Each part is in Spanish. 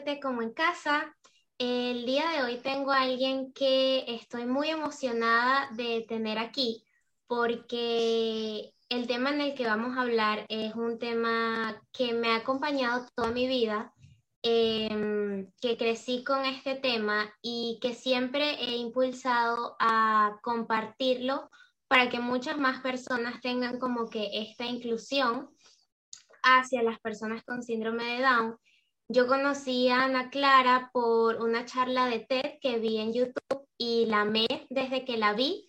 Siéntete como en casa. El día de hoy tengo a alguien que estoy muy emocionada de tener aquí porque el tema en el que vamos a hablar es un tema que me ha acompañado toda mi vida, em, que crecí con este tema y que siempre he impulsado a compartirlo para que muchas más personas tengan como que esta inclusión hacia las personas con síndrome de Down. Yo conocí a Ana Clara por una charla de TED que vi en YouTube y la amé desde que la vi.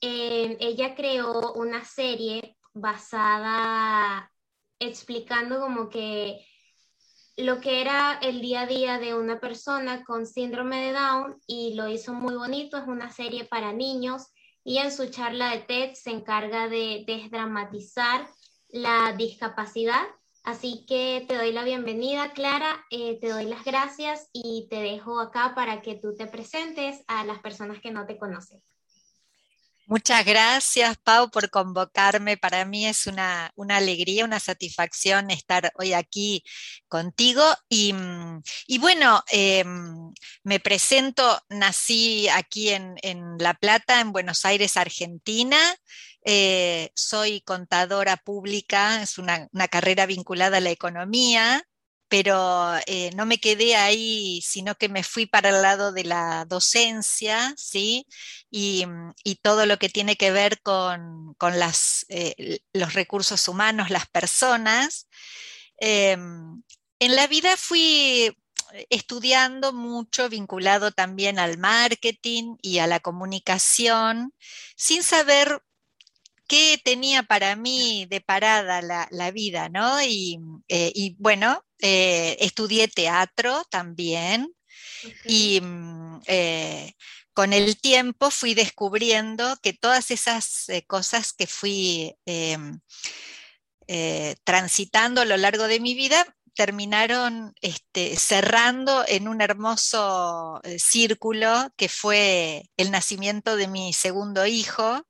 Eh, ella creó una serie basada explicando como que lo que era el día a día de una persona con síndrome de Down y lo hizo muy bonito, es una serie para niños y en su charla de TED se encarga de desdramatizar la discapacidad. Así que te doy la bienvenida, Clara, eh, te doy las gracias y te dejo acá para que tú te presentes a las personas que no te conocen. Muchas gracias, Pau, por convocarme. Para mí es una, alegría, una satisfacción estar hoy aquí contigo. Y, mm, bueno, em, me presento, nací aquí en, La Plata, en Buenos Aires, Argentina. Eh, soy contadora pública, es una, carrera vinculada a la economía pero eh, no me quedé ahí, sino que me fui para el lado de la docencia, ¿sí? Y, mm, todo lo que tiene que ver con, eh, los recursos humanos, las personas. En la vida fui estudiando mucho, vinculado también al marketing y a la comunicación, sin saber qué tenía para mí de parada la, vida, ¿no? Y, eh, bueno, eh, estudié teatro también y mm, eh, con el tiempo fui descubriendo que todas esas cosas que fui transitando a lo largo de mi vida terminaron este, cerrando en un hermoso círculo que fue el nacimiento de mi segundo hijo,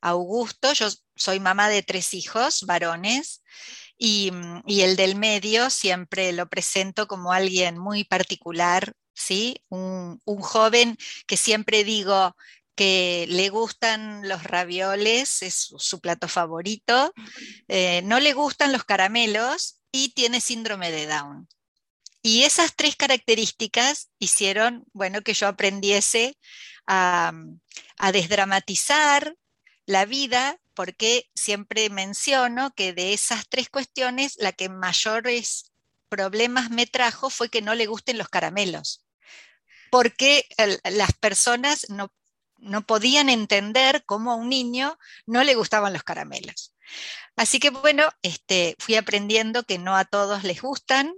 Augusto. Yo soy mamá de tres hijos varones y, el del medio siempre lo presento como alguien muy particular, ¿sí? Un, joven que siempre digo que le gustan los ravioles, es su, plato favorito, eh, no le gustan los caramelos y tiene síndrome de Down. Y esas tres características hicieron, bueno, que yo aprendiese a desdramatizar, la vida, porque siempre menciono que de esas tres cuestiones, la que mayores problemas me trajo fue que no le gusten los caramelos, porque las personas no, podían entender cómo a un niño no le gustaban los caramelos. Así que bueno, este, fui aprendiendo que no a todos les gustan.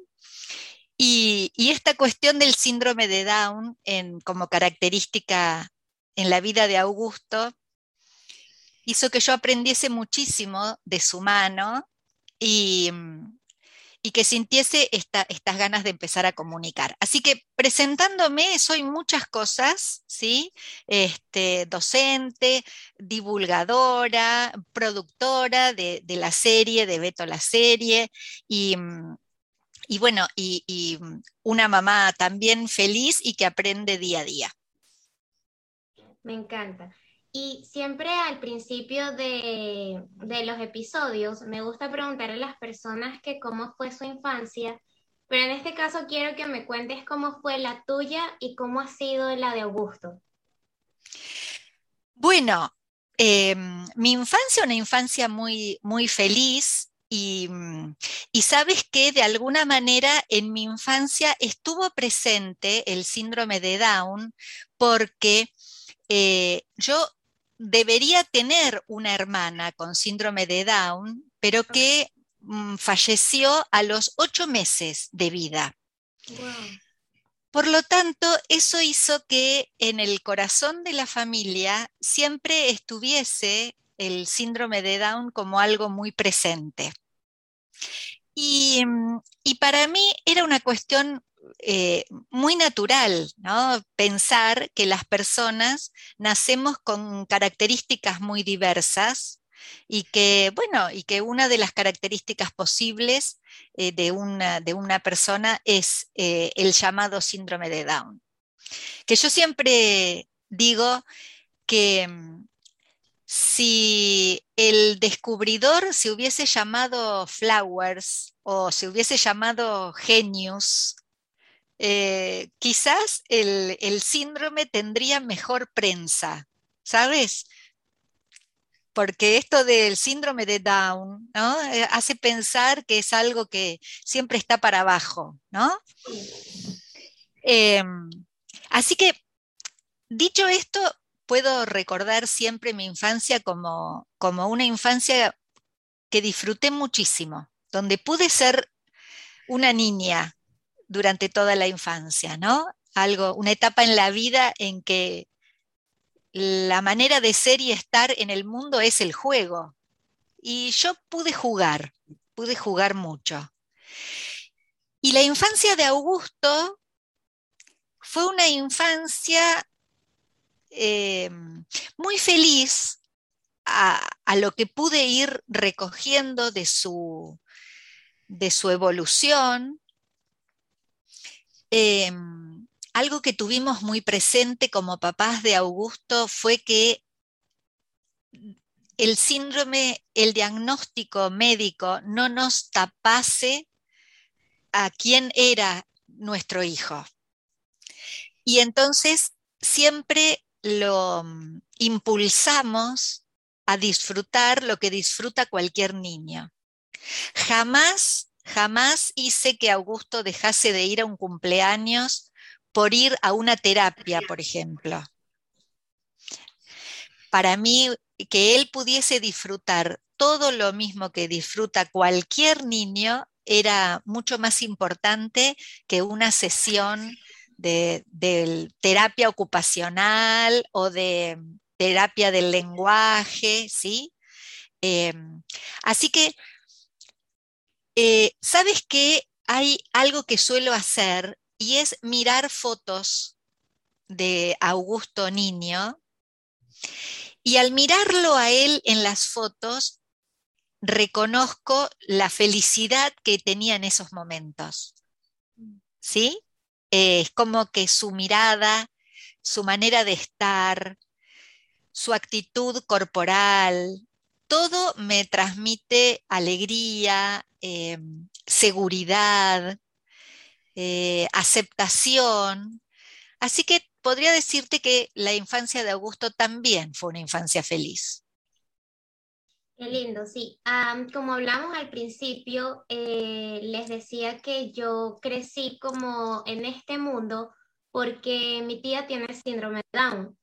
Y, esta cuestión del síndrome de Down en, como característica en la vida de Augusto hizo que yo aprendiese muchísimo de su mano y, que sintiese estas ganas de empezar a comunicar. Así que presentándome soy muchas cosas, ¿sí? Este, docente, divulgadora, productora de, la serie, de Beto la serie, y, bueno, y una mamá también feliz y que aprende día a día. Me encanta. Y siempre al principio de, los episodios me gusta preguntar a las personas que cómo fue su infancia, pero en este caso quiero que me cuentes cómo fue la tuya y cómo ha sido la de Augusto. Bueno, em, mi infancia, una infancia muy, muy feliz y, y, sabes que de alguna manera en mi infancia estuvo presente el síndrome de Down porque eh, yo debería tener una hermana con síndrome de Down, pero que mm, falleció a los ocho meses de vida. Por lo tanto, eso hizo que en el corazón de la familia siempre estuviese el síndrome de Down como algo muy presente. Y, mm, para mí era una cuestión eh, muy natural, ¿no? Pensar que las personas nacemos con características muy diversas y que, bueno, y que una de las características posibles eh, de, una, de, una, persona es eh, el llamado síndrome de Down. Que yo siempre digo que mm, si el descubridor se hubiese llamado Flowers o se hubiese llamado Genius, eh, quizás el, síndrome tendría mejor prensa, ¿sabes? porque esto del síndrome de Down. Eh, hace pensar que es algo que siempre está para abajo, ¿no? Em, así que, dicho esto, puedo recordar siempre mi infancia como, como una infancia que disfruté muchísimo, donde pude ser una niña durante toda la infancia, ¿no? Algo, una etapa en la vida en que la manera de ser y estar en el mundo es el juego. Y yo pude jugar, pude jugar mucho. Y la infancia de Augusto fue una infancia eh, muy feliz a, lo que pude ir recogiendo de su, de su evolución. Eh, algo que tuvimos muy presente como papás de Augusto fue que el síndrome, el diagnóstico médico no nos tapase a quién era nuestro hijo. Y entonces siempre lo mm, impulsamos a disfrutar lo que disfruta cualquier niño. Jamás, jamás hice que Augusto dejase de ir a un cumpleaños por ir a una terapia, por ejemplo. Para mí, que él pudiese disfrutar todo lo mismo que disfruta cualquier niño era mucho más importante que una sesión de, terapia ocupacional o de terapia del lenguaje, ¿sí? Em, así que, eh, ¿sabes qué? Hay algo que suelo hacer y es mirar fotos de Augusto Niño y al mirarlo a él en las fotos reconozco la felicidad que tenía en esos momentos. ¿Sí? es como que su mirada, su manera de estar, su actitud corporal, todo me transmite alegría, eh, seguridad, eh, aceptación. Así que podría decirte que la infancia de Augusto también fue una infancia feliz. Qué lindo, sí. como hablamos al principio, eh, les decía que yo crecí como en este mundo porque mi tía tiene síndrome de Down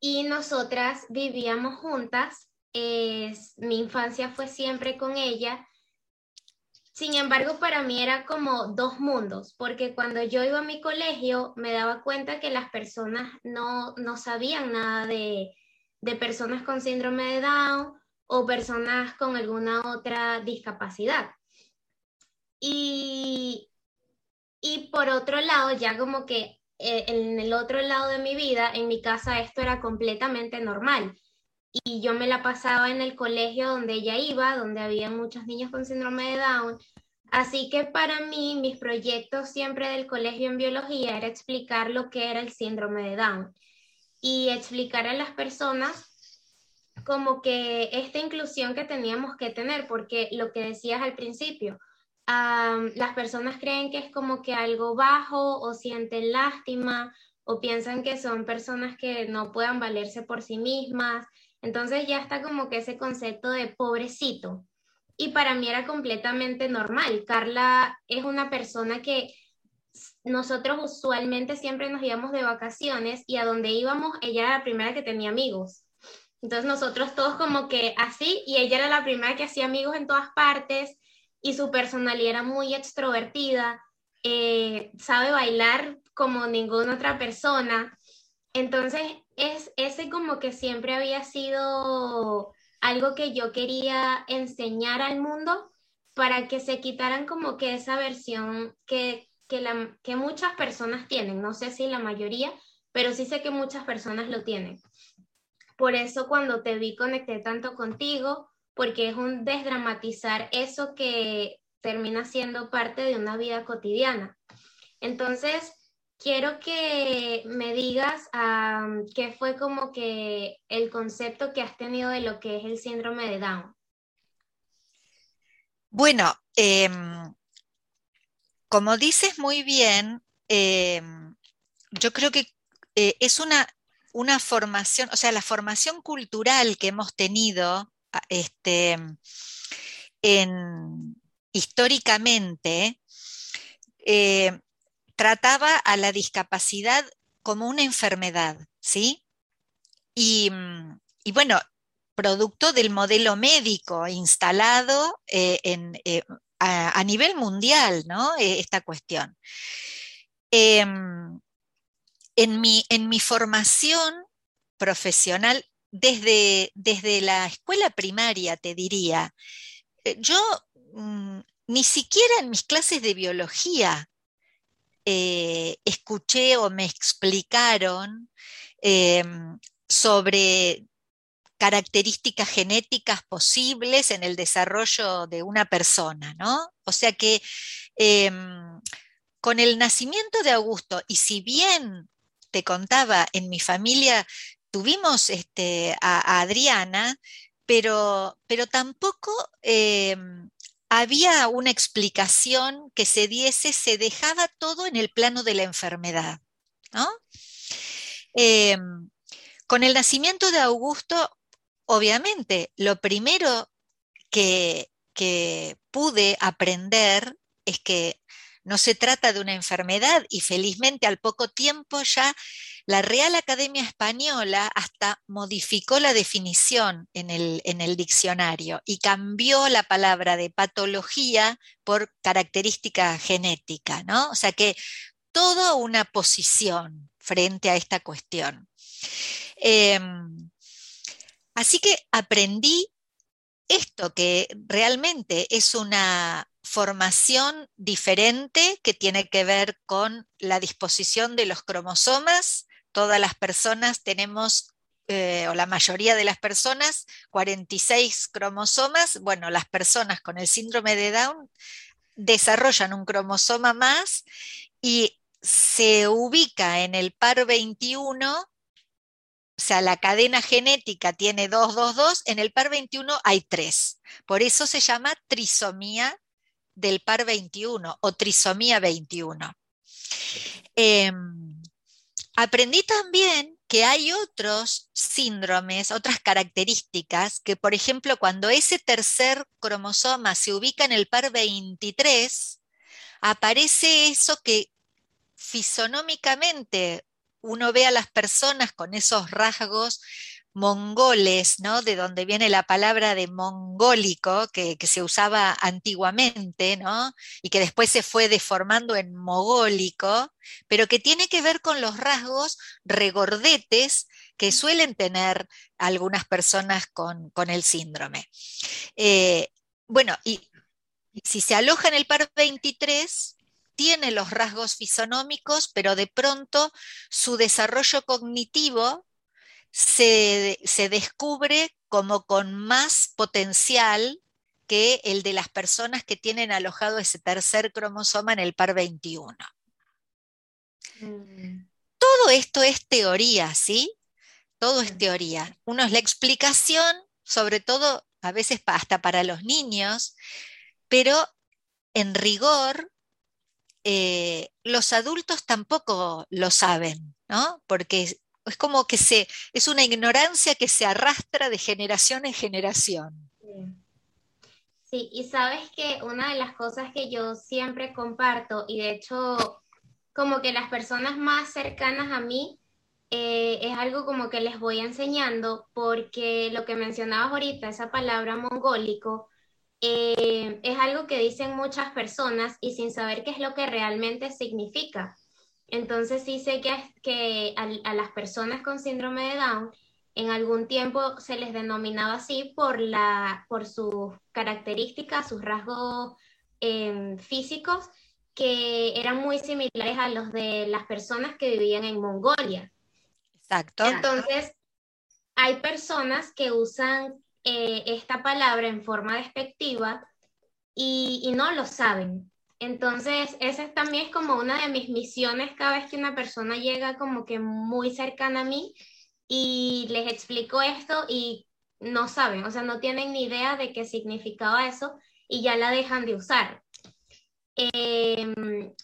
y nosotras vivíamos juntas. Mi infancia fue siempre con ella sin embargo, para mí era como dos mundos, porque cuando yo iba a mi colegio me daba cuenta que las personas no, sabían nada de, personas con síndrome de Down o personas con alguna otra discapacidad. Y, y por otro lado, ya como que eh, en el otro lado de mi vida, en mi casa, esto era completamente normal. Y yo me la pasaba en el colegio donde ella iba, donde había muchos niños con síndrome de Down. Así que para mí, mis proyectos siempre del colegio en biología era explicar lo que era el síndrome de Down y explicar a las personas como que esta inclusión que teníamos que tener, porque lo que decías al principio, las personas creen que es como que algo bajo o sienten lástima o piensan que son personas que no puedan valerse por sí mismas entonces ya está como que ese concepto de pobrecito. Y para mí era completamente normal. Carla es una persona que nosotros usualmente siempre nos íbamos de vacaciones y a donde íbamos, ella era la primera que tenía amigos. Entonces nosotros todos como que así, y ella era la primera que hacía amigos en todas partes y su personalidad era muy extrovertida, eh, sabe bailar como ninguna otra persona. Entonces es ese como que siempre había sido algo que yo quería enseñar al mundo para que se quitaran como que esa versión que, que, la, que muchas personas tienen, no sé si la mayoría, pero sí sé que muchas personas lo tienen. Por eso cuando te vi conecté tanto contigo, porque es un desdramatizar eso que termina siendo parte de una vida cotidiana. Entonces, quiero que me digas qué fue como que el concepto que has tenido de lo que es el síndrome de Down. Bueno, em, como dices muy bien, em, yo creo que eh, es una, una, formación, o sea, la formación cultural que hemos tenido este, en, históricamente, eh, trataba a la discapacidad como una enfermedad, ¿sí? Y, bueno, producto del modelo médico instalado eh, eh, a, nivel mundial, ¿no? E, esta cuestión. Em, en, mi, en, mi, formación profesional, desde, desde, la escuela primaria, te diría, yo mm, ni siquiera en mis clases de biología eh, escuché o me explicaron em, sobre características genéticas posibles en el desarrollo de una persona, ¿no? O sea que em, con el nacimiento de Augusto, y si bien te contaba, en mi familia tuvimos este, a, Adriana, pero, pero tampoco em, había una explicación que se diese, se dejaba todo en el plano de la enfermedad. Em, con el nacimiento de Augusto, obviamente, lo primero que, que pude aprender es que no se trata de una enfermedad y felizmente al poco tiempo ya la Real Academia Española hasta modificó la definición en el, diccionario y cambió la palabra de patología por característica genética, ¿no? O sea que toda una posición frente a esta cuestión. Em, así que aprendí esto que realmente es una formación diferente que tiene que ver con la disposición de los cromosomas todas las personas tenemos, eh, o la mayoría de las personas, 46 cromosomas. Bueno, las personas con el síndrome de Down desarrollan un cromosoma más y se ubica en el par 21, o sea, la cadena genética tiene 222, en el par 21 hay 3. Por eso se llama trisomía del par 21 o trisomía 21. Aprendí también que hay otros síndromes, otras características, que por ejemplo cuando ese tercer cromosoma se ubica en el par 23, aparece eso que fisonómicamente uno ve a las personas con esos rasgos mongoles, ¿no? De donde viene la palabra de mongólico, que, se usaba antiguamente, ¿no? Y que después se fue deformando en mogólico, pero que tiene que ver con los rasgos regordetes que suelen tener algunas personas con, el síndrome. Eh, bueno, y si se aloja en el par 23, tiene los rasgos fisonómicos, pero de pronto su desarrollo cognitivo se, descubre como con más potencial que el de las personas que tienen alojado ese tercer cromosoma en el par 21. Mm. Todo esto es teoría, ¿sí? Todo es teoría. Uno es la explicación, sobre todo a veces hasta para los niños, pero en rigor eh, los adultos tampoco lo saben, ¿no? Porque es como que se, es una ignorancia que se arrastra de generación en generación. Sí, y sabes que una de las cosas que yo siempre comparto, y de hecho como que las personas más cercanas a mí eh, es algo como que les voy enseñando porque lo que mencionabas ahorita, esa palabra mongólico, eh, es algo que dicen muchas personas y sin saber qué es lo que realmente significa. Entonces sí sé que, que a, las personas con síndrome de Down en algún tiempo se les denominaba así por, la, por sus características, sus rasgos em, físicos, que eran muy similares a los de las personas que vivían en Mongolia. Exacto. Entonces, hay personas que usan eh, esta palabra en forma despectiva y, y, no lo saben. Entonces, esa también es como una de mis misiones cada vez que una persona llega como que muy cercana a mí y les explico esto y no saben, o sea, no tienen ni idea de qué significaba eso y ya la dejan de usar. Em,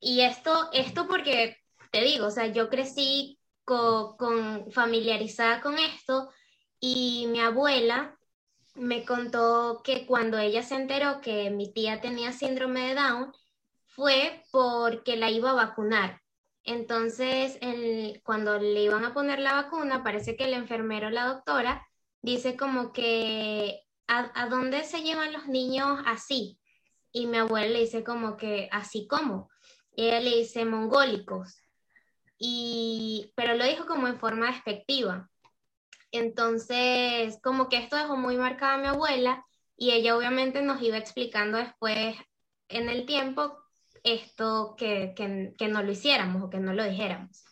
y esto, esto porque te digo, o sea, yo crecí con, familiarizada con esto y mi abuela me contó que cuando ella se enteró que mi tía tenía síndrome de Down fue porque la iba a vacunar. Entonces, cuando le iban a poner la vacuna, parece que el enfermero, la doctora, dice como que, ¿a, dónde se llevan los niños así? Y mi abuela le dice como que, ¿así como ella le dice mongólicos y, pero lo dijo como en forma despectiva. Entonces, como que esto dejó muy marcada a mi abuela y ella obviamente nos iba explicando después en el tiempo esto que, que, no lo hiciéramos o que no lo dijéramos.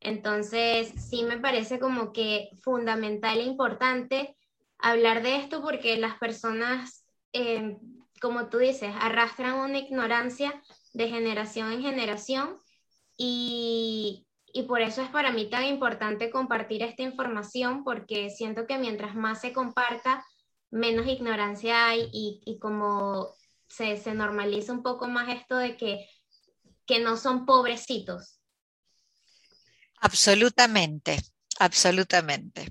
Entonces, sí me parece como que fundamental e importante hablar de esto porque las personas, eh, como tú dices, arrastran una ignorancia de generación en generación y, por eso es para mí tan importante compartir esta información, porque siento que mientras más se comparta, menos ignorancia hay y, como se, se, normaliza un poco más esto de que, que no son pobrecitos. Absolutamente, absolutamente.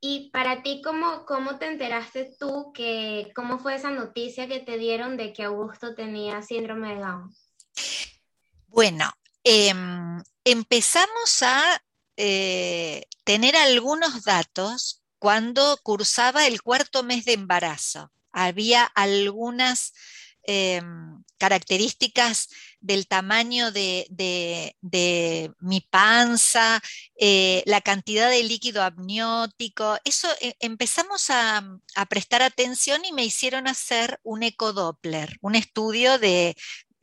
Y para ti, ¿cómo, ¿cómo te enteraste tú que, cómo fue esa noticia que te dieron de que Augusto tenía síndrome de Down? Bueno, Em, empezamos a eh, tener algunos datos cuando cursaba el cuarto mes de embarazo. Había algunas em, características del tamaño de, mi panza, eh, la cantidad de líquido amniótico. Eso eh, empezamos a, a, prestar atención y me hicieron hacer un ecodoppler, un estudio de,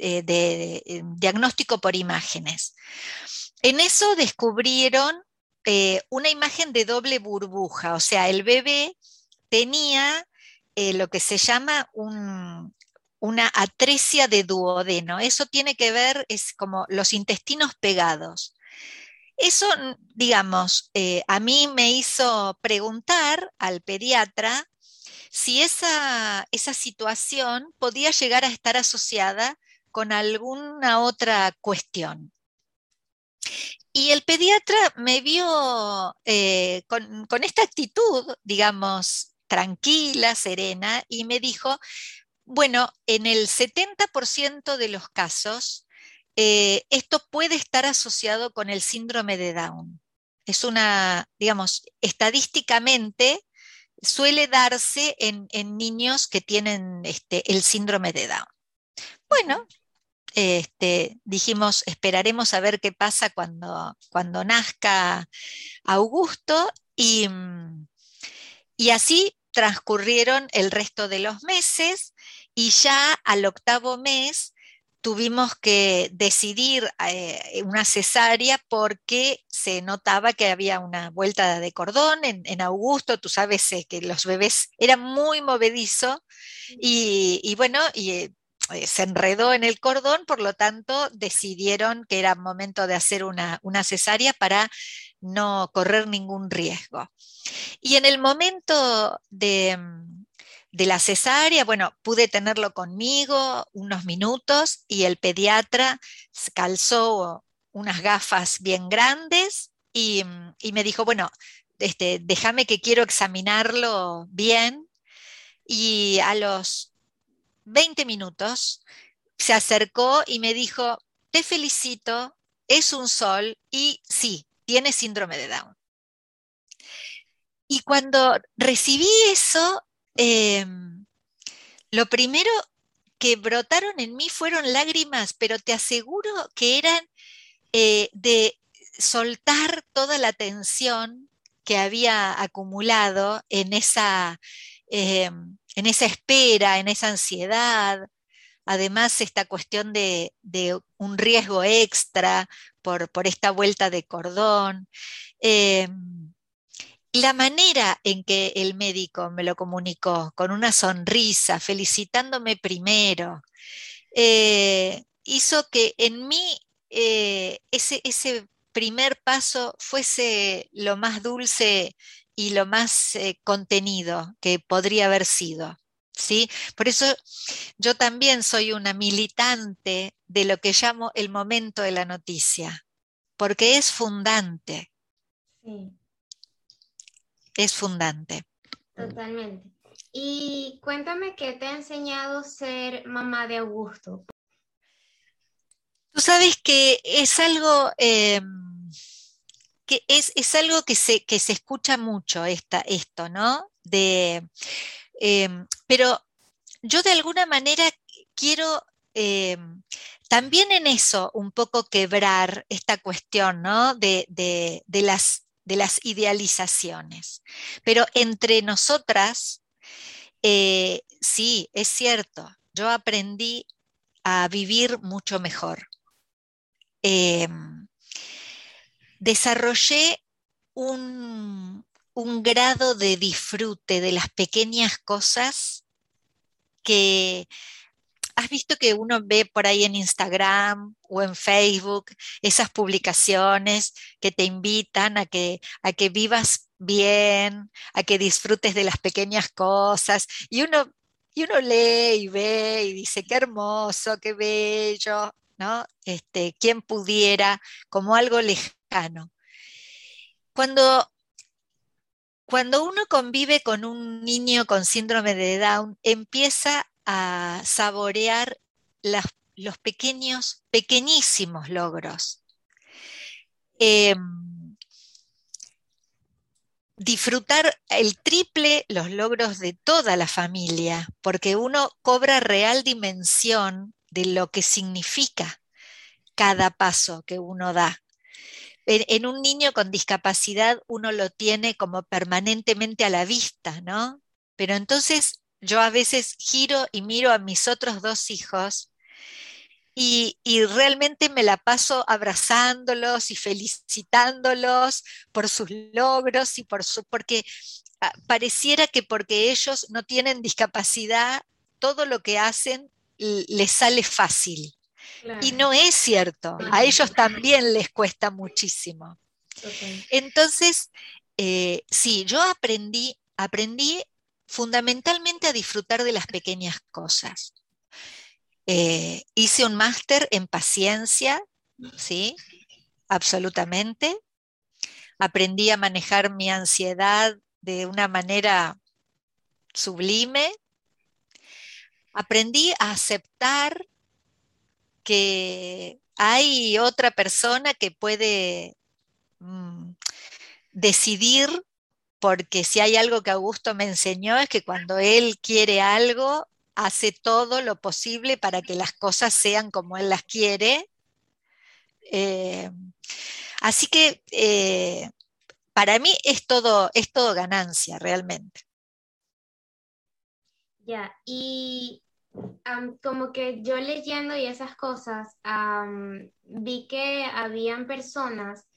eh, de, eh, diagnóstico por imágenes. En eso descubrieron eh, una imagen de doble burbuja, o sea, el bebé tenía lo que se llama una atresia de duodeno. Eso tiene que ver, es como los intestinos pegados. Eso, digamos, a mí me hizo preguntar al pediatra si esa, esa situación podía llegar a estar asociada con alguna otra cuestión. Y el pediatra me vio eh, con, esta actitud, digamos, tranquila, serena, y me dijo, bueno, en el 70% de los casos, eh, esto puede estar asociado con el síndrome de Down. Es una, digamos, estadísticamente suele darse en, niños que tienen este, el síndrome de Down. Bueno, este, dijimos, esperaremos a ver qué pasa cuando, cuando nazca Augusto y, y así transcurrieron el resto de los meses y ya al octavo mes tuvimos que decidir eh, una cesárea porque se notaba que había una vuelta de cordón en, Augusto, tú sabes eh, que los bebés eran muy movedizos y, y bueno, y eh, se enredó en el cordón, por lo tanto decidieron que era momento de hacer una, cesárea para no correr ningún riesgo. Y en el momento de, la cesárea, bueno, pude tenerlo conmigo unos minutos y el pediatra calzó unas gafas bien grandes y, me dijo, bueno, este, déjame que quiero examinarlo bien. Y a los 20 minutos, se acercó y me dijo, te felicito, es un sol y sí, tiene síndrome de Down. Y cuando recibí eso, em, lo primero que brotaron en mí fueron lágrimas, pero te aseguro que eran eh, de soltar toda la tensión que había acumulado en esa, em, en esa espera, en esa ansiedad. Además, esta cuestión de, un riesgo extra por, esta vuelta de cordón. Em, la manera en que el médico me lo comunicó, con una sonrisa, felicitándome primero, eh, hizo que en mí eh, ese, ese, primer paso fuese lo más dulce y lo más eh, contenido que podría haber sido. ¿sí? Por eso yo también soy una militante de lo que llamo el momento de la noticia, porque es fundante. Sí. Es fundante. Totalmente. Y cuéntame qué te ha enseñado ser mamá de Augusto. Tú sabes que es algo, em, es, algo que se, que se escucha mucho esta, esto, ¿no? De, em, pero yo de alguna manera quiero em, también en eso un poco quebrar esta cuestión, ¿no? De, las, de las idealizaciones. Pero entre nosotras, eh, sí, es cierto, yo aprendí a vivir mucho mejor. Em, desarrollé un, grado de disfrute de las pequeñas cosas que has visto que uno ve por ahí en Instagram o en Facebook esas publicaciones que te invitan a que, a que vivas bien, a que disfrutes de las pequeñas cosas. Y uno, y uno lee y ve y dice, qué hermoso, qué bello. ¿no? Este, quién pudiera, como algo lejano. Cuando, cuando uno convive con un niño con síndrome de Down, empieza a saborear los pequeños, pequeñísimos logros. Em, disfrutar el triple los logros de toda la familia, porque uno cobra real dimensión de lo que significa cada paso que uno da. En, un niño con discapacidad uno lo tiene como permanentemente a la vista, ¿no? Pero entonces yo a veces giro y miro a mis otros dos hijos y, realmente me la paso abrazándolos y felicitándolos por sus logros y por su, porque ah, pareciera que porque ellos no tienen discapacidad, todo lo que hacen les sale fácil. Y no es cierto, a ellos también les cuesta muchísimo. Entonces, eh, sí, yo aprendí, aprendí fundamentalmente a disfrutar de las pequeñas cosas. Eh, hice un máster en paciencia, sí, absolutamente. Aprendí a manejar mi ansiedad de una manera sublime, aprendí a aceptar que hay otra persona que puede mm, decidir, porque si hay algo que Augusto me enseñó es que cuando él quiere algo, hace todo lo posible para que las cosas sean como él las quiere. Eh, así que eh, para mí es todo, es todo ganancia realmente. Ya, y como que yo leyendo y esas cosas, vi que habían personas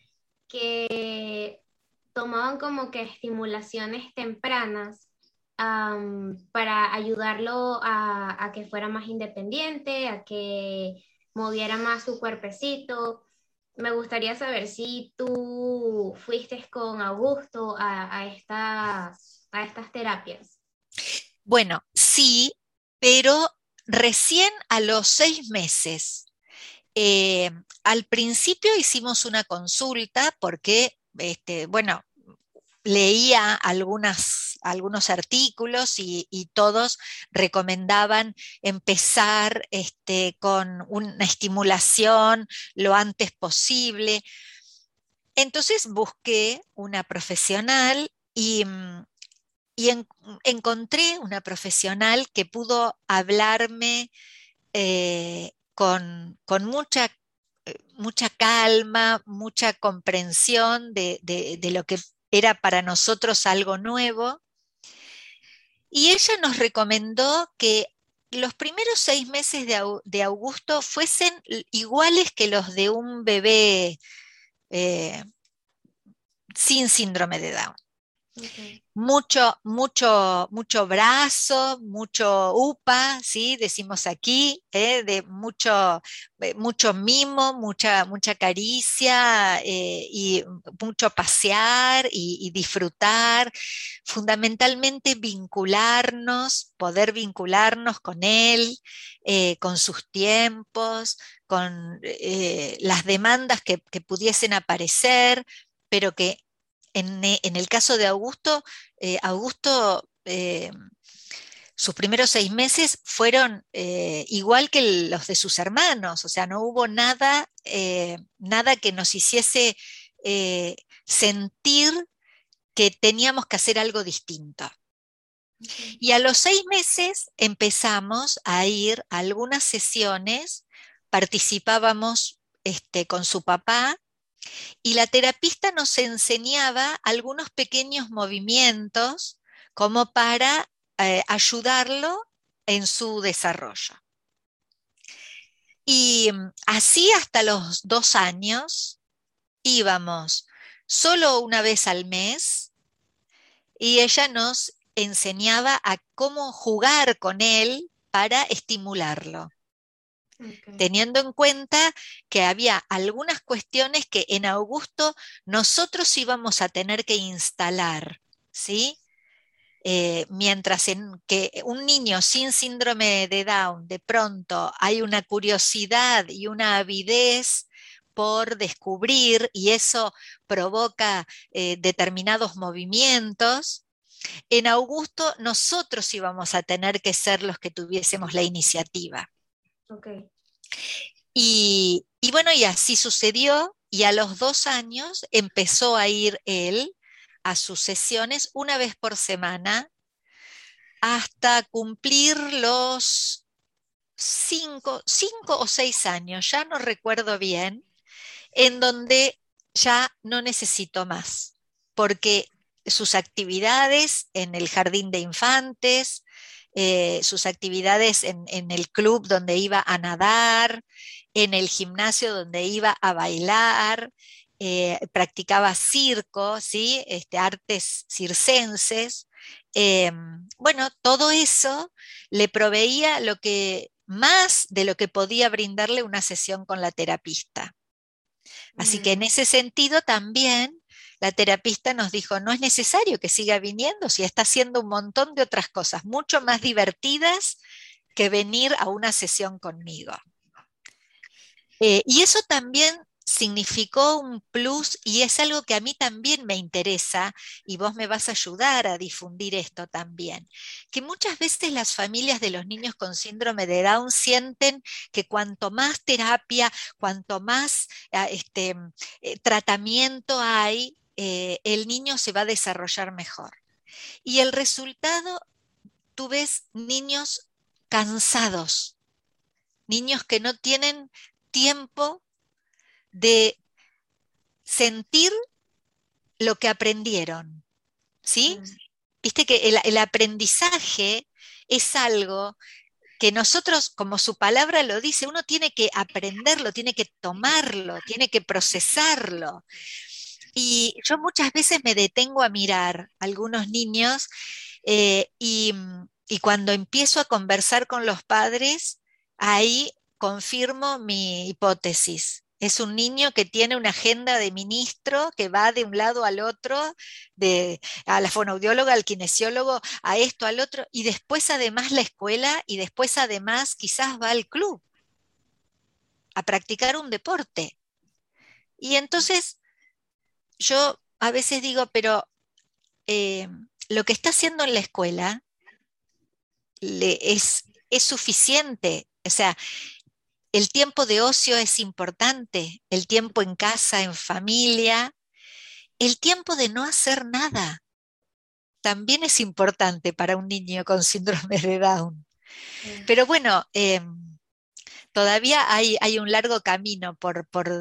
que tomaban como que estimulaciones tempranas para ayudarlo a, que fuera más independiente, a que moviera más su cuerpecito. Me gustaría saber si tú fuiste con Augusto a estas, a estas terapias. Bueno, sí, pero recién a los seis meses. Eh, al principio hicimos una consulta porque, este, bueno, leía algunos artículos y, todos recomendaban empezar este, con una estimulación lo antes posible. Entonces busqué una profesional y, mm, encontré una profesional que pudo hablarme eh, con, mucha, eh, mucha, calma, mucha comprensión de, lo que era para nosotros algo nuevo. Y ella nos recomendó que los primeros seis meses de, Augusto fuesen iguales que los de un bebé eh, sin síndrome de Down. Mucho, mucho, mucho brazo, mucho upa, ¿sí? Decimos aquí, ¿eh? de mucho, eh, mucho mimo, mucha, mucha caricia y mucho pasear y, disfrutar. Fundamentalmente vincularnos, poder vincularnos con él, con sus tiempos, con las demandas que, pudiesen aparecer, pero que en, el caso de Augusto, eh, Augusto, eh, sus primeros seis meses fueron eh, igual que los de sus hermanos, o sea, no hubo nada, nada que nos hiciese sentir que teníamos que hacer algo distinto. Y a los seis meses empezamos a ir a algunas sesiones, participábamos este, con su papá y la terapista nos enseñaba algunos pequeños movimientos como para eh, ayudarlo en su desarrollo. Y mm, así hasta los dos años íbamos solo una vez al mes y ella nos enseñaba a cómo jugar con él para estimularlo teniendo en cuenta que había algunas cuestiones que en Augusto nosotros íbamos a tener que instalar, ¿sí? Eh, mientras en que un niño sin síndrome de Down de pronto hay una curiosidad y una avidez por descubrir y eso provoca eh, determinados movimientos, en Augusto nosotros íbamos a tener que ser los que tuviésemos la iniciativa. Y, bueno, y así sucedió, y a los dos años empezó a ir él a sus sesiones una vez por semana hasta cumplir los cinco, cinco o seis años, ya no recuerdo bien, en donde ya no necesito más, porque sus actividades en el jardín de infantes, eh, sus actividades en, el club donde iba a nadar, en el gimnasio donde iba a bailar, eh, practicaba circo, ¿sí? este, artes circenses. Eh, bueno, todo eso le proveía lo que más de lo que podía brindarle una sesión con la terapista. Así que en mm. ese sentido también la terapista nos dijo, no es necesario que siga viniendo si está haciendo un montón de otras cosas, mucho más divertidas que venir a una sesión conmigo. Eh, y eso también significó un plus y es algo que a mí también me interesa y vos me vas a ayudar a difundir esto también, que muchas veces las familias de los niños con síndrome de Down sienten que cuanto más terapia, cuanto más ah, este, eh, tratamiento hay, eh, el niño se va a desarrollar mejor. Y el resultado, tú ves niños cansados, niños que no tienen tiempo de sentir lo que aprendieron. ¿Sí? Mm. Viste que el, aprendizaje es algo que nosotros, como su palabra lo dice, uno tiene que aprenderlo, tiene que tomarlo, tiene que procesarlo. Y yo muchas veces me detengo a mirar a algunos niños eh, y, y cuando empiezo a conversar con los padres, ahí confirmo mi hipótesis. Es un niño que tiene una agenda de ministro que va de un lado al otro, de, a la fonoaudióloga, al kinesiólogo, a esto, al otro, y después además la escuela y después además quizás va al club a practicar un deporte. Y entonces yo a veces digo, pero eh, lo que está haciendo en la escuela le es, es suficiente. O sea, el tiempo de ocio es importante, el tiempo en casa, en familia, el tiempo de no hacer nada también es importante para un niño con síndrome de Down. Pero bueno, em, todavía hay, hay, un largo camino por, por,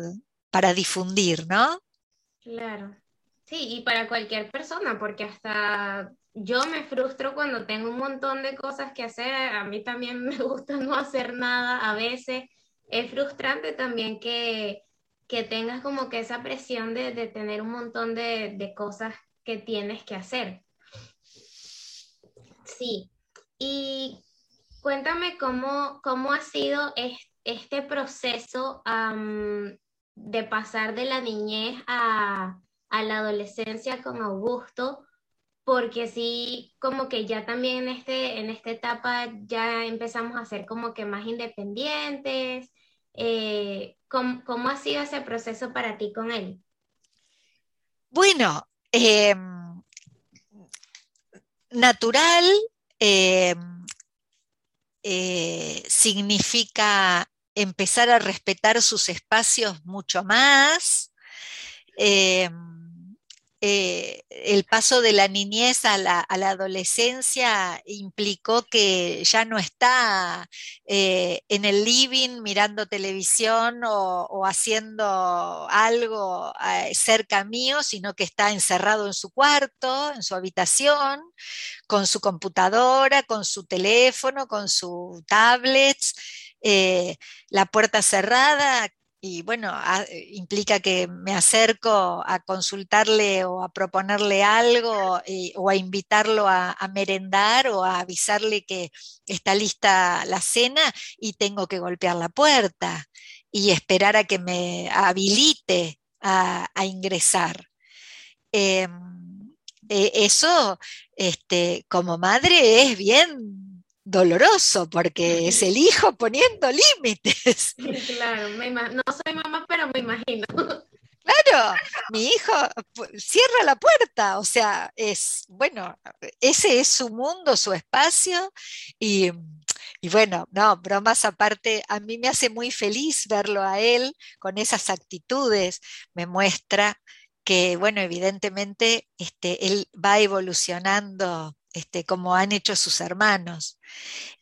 para difundir, ¿no? Claro. Sí, y para cualquier persona, porque hasta yo me frustro cuando tengo un montón de cosas que hacer. A mí también me gusta no hacer nada a veces. Es frustrante también que, que tengas como que esa presión de, de tener un montón de, de, cosas que tienes que hacer. Sí. Y cuéntame cómo, cómo ha sido este proceso de pasar de la niñez a, a la adolescencia con Augusto, porque sí, como que ya también en, este, en esta etapa ya empezamos a ser como que más independientes. Eh, ¿cómo, ha sido ese proceso para ti con él? Bueno, em, natural em, eh, significa empezar a respetar sus espacios mucho más. Em, eh, el paso de la niñez a la, adolescencia implicó que ya no está eh, en el living mirando televisión o, haciendo algo eh, cerca mío, sino que está encerrado en su cuarto, en su habitación, con su computadora, con su teléfono, con su tablet. La puerta cerrada, y bueno, eh, implica que me acerco a consultarle o a proponerle algo eh, o a invitarlo a, merendar o a avisarle que está lista la cena y tengo que golpear la puerta y esperar a que me habilite a, ingresar. Em, e, eso, este, como madre, es bien doloroso porque es el hijo poniendo límites. Claro, no soy mamá, pero me imagino. Claro, mi hijo cierra la puerta, o sea, es, bueno, ese es su mundo, su espacio, y, y, bueno, no, bromas aparte, a mí me hace muy feliz verlo a él con esas actitudes, me muestra que, bueno, evidentemente este, él va evolucionando este, como han hecho sus hermanos.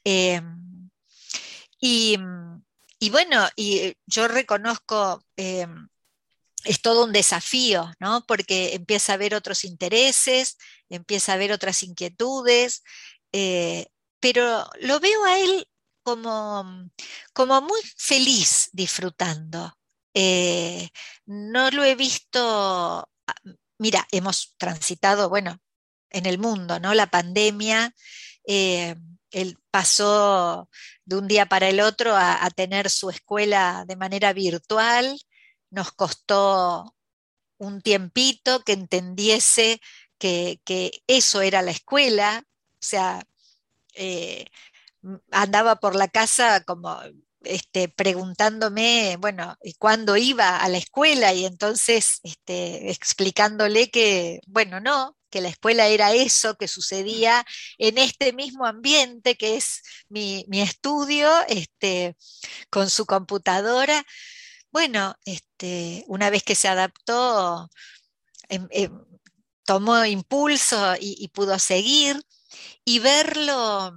Em, y, bueno, y yo reconozco, em, es todo un desafío, ¿no? Porque empieza a haber otros intereses, empieza a haber otras inquietudes, eh, pero lo veo a él como, como muy feliz disfrutando. Eh, no lo he visto, ah, mira, hemos transitado, bueno, en el mundo, ¿no? La pandemia, eh, él pasó de un día para el otro a, tener su escuela de manera virtual, nos costó un tiempito que entendiese que, eso era la escuela, o sea, eh, andaba por la casa como este, preguntándome, bueno, cuándo iba a la escuela y entonces este, explicándole que, bueno, no, que la escuela era eso que sucedía en este mismo ambiente que es mi, estudio, este, con su computadora. Bueno, este, una vez que se adaptó, em, em, tomó impulso y pudo seguir y verlo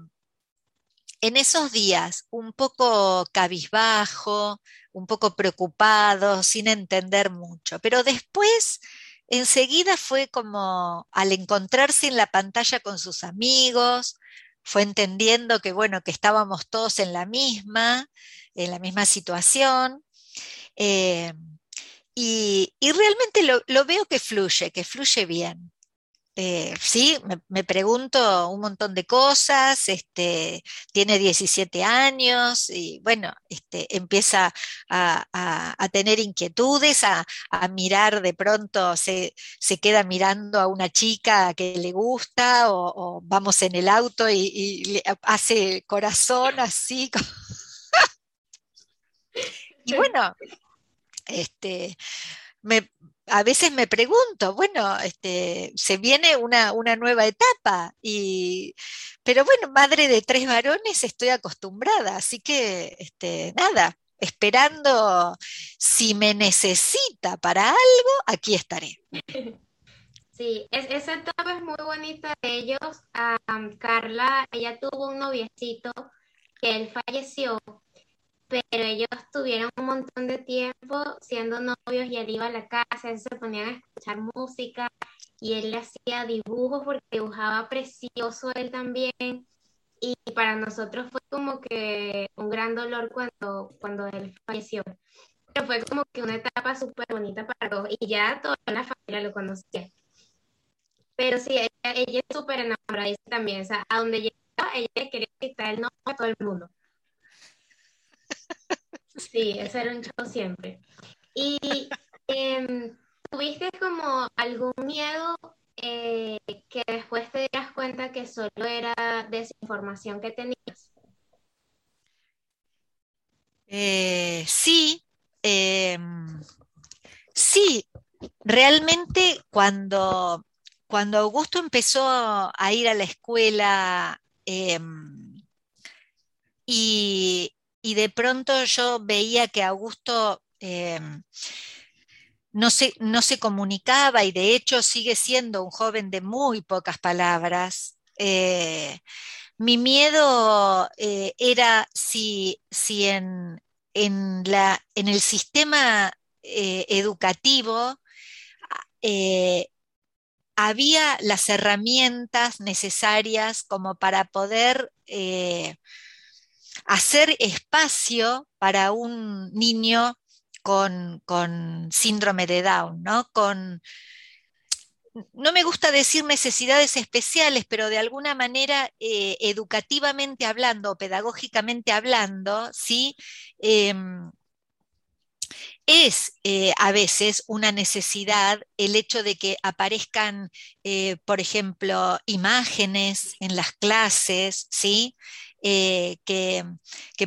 en esos días un poco cabizbajo, un poco preocupado, sin entender mucho, pero después enseguida fue como al encontrarse en la pantalla con sus amigos, fue entendiendo que bueno, que estábamos todos en la misma, en la misma situación. Eh, y, realmente lo, veo que fluye, que fluye bien. Eh, sí, me, pregunto un montón de cosas, este, tiene 17 años y bueno, este, empieza a, tener inquietudes, a, mirar de pronto, se, queda mirando a una chica que le gusta o, vamos en el auto y, hace corazón así. y bueno, este, me, a veces me pregunto, bueno, este, se viene una, nueva etapa, y, pero bueno, madre de tres varones, estoy acostumbrada, así que este, nada, esperando si me necesita para algo, aquí estaré. Sí, esa etapa es muy bonita de ellos. Carla, ella tuvo un noviecito que él falleció pero ellos tuvieron un montón de tiempo siendo novios y él iba a la casa, él se ponían a escuchar música y él le hacía dibujos porque dibujaba precioso él también. Y para nosotros fue como que un gran dolor cuando, cuando él falleció. Pero fue como que una etapa súper bonita para todos y ya toda la familia lo conocía. Pero sí, ella, ella es súper enamorada también, o sea, a donde llegaba, ella quería quitar el nombre a todo el mundo. Sí, ese era un show siempre. ¿Y em, tuviste como algún miedo eh, que después te dieras cuenta que solo era desinformación que tenías? Eh, sí, em, sí, realmente cuando, cuando Augusto empezó a ir a la escuela em, y, y de pronto yo veía que Augusto eh, no, se, no, se, comunicaba y de hecho sigue siendo un joven de muy pocas palabras. Eh, mi miedo eh, era si, si en, la, en, el sistema educativo había las herramientas necesarias como para poder hacer espacio para un niño con, síndrome de Down, ¿no? Con, no me gusta decir necesidades especiales, pero de alguna manera, eh, educativamente hablando o pedagógicamente hablando, ¿sí? Em, es eh, a veces una necesidad el hecho de que aparezcan, eh, por ejemplo, imágenes en las clases, ¿sí? Eh, que,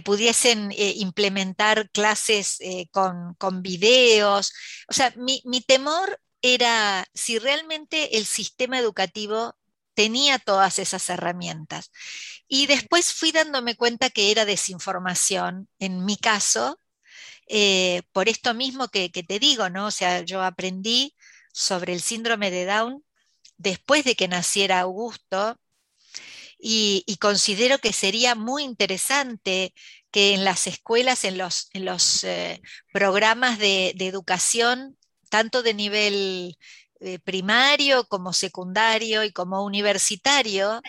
pudiesen eh, implementar clases eh, con, videos. O sea, mi, temor era si realmente el sistema educativo tenía todas esas herramientas. Y después fui dándome cuenta que era desinformación, en mi caso, por esto mismo que, que, te digo, ¿no? O sea, yo aprendí sobre el síndrome de Down después de que naciera Augusto, y, considero que sería muy interesante que en las escuelas, en los, en los eh, programas de, educación, tanto de nivel eh, primario como secundario y como universitario,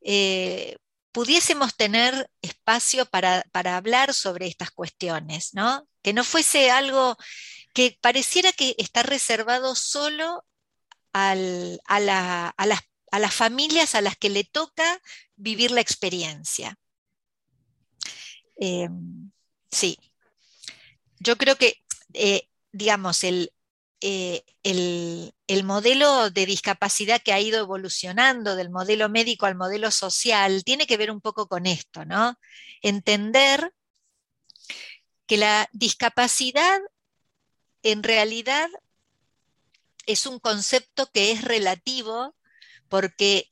eh, pudiésemos tener espacio para, hablar sobre estas cuestiones, ¿no? Que no fuese algo que pareciera que está reservado solo a, la, a, las a las familias a las que le toca vivir la experiencia. Em, sí, yo creo que, eh, digamos, eh, el, el, modelo de discapacidad que ha ido evolucionando del modelo médico al modelo social tiene que ver un poco con esto, ¿no? Entender que la discapacidad en realidad es un concepto que es relativo porque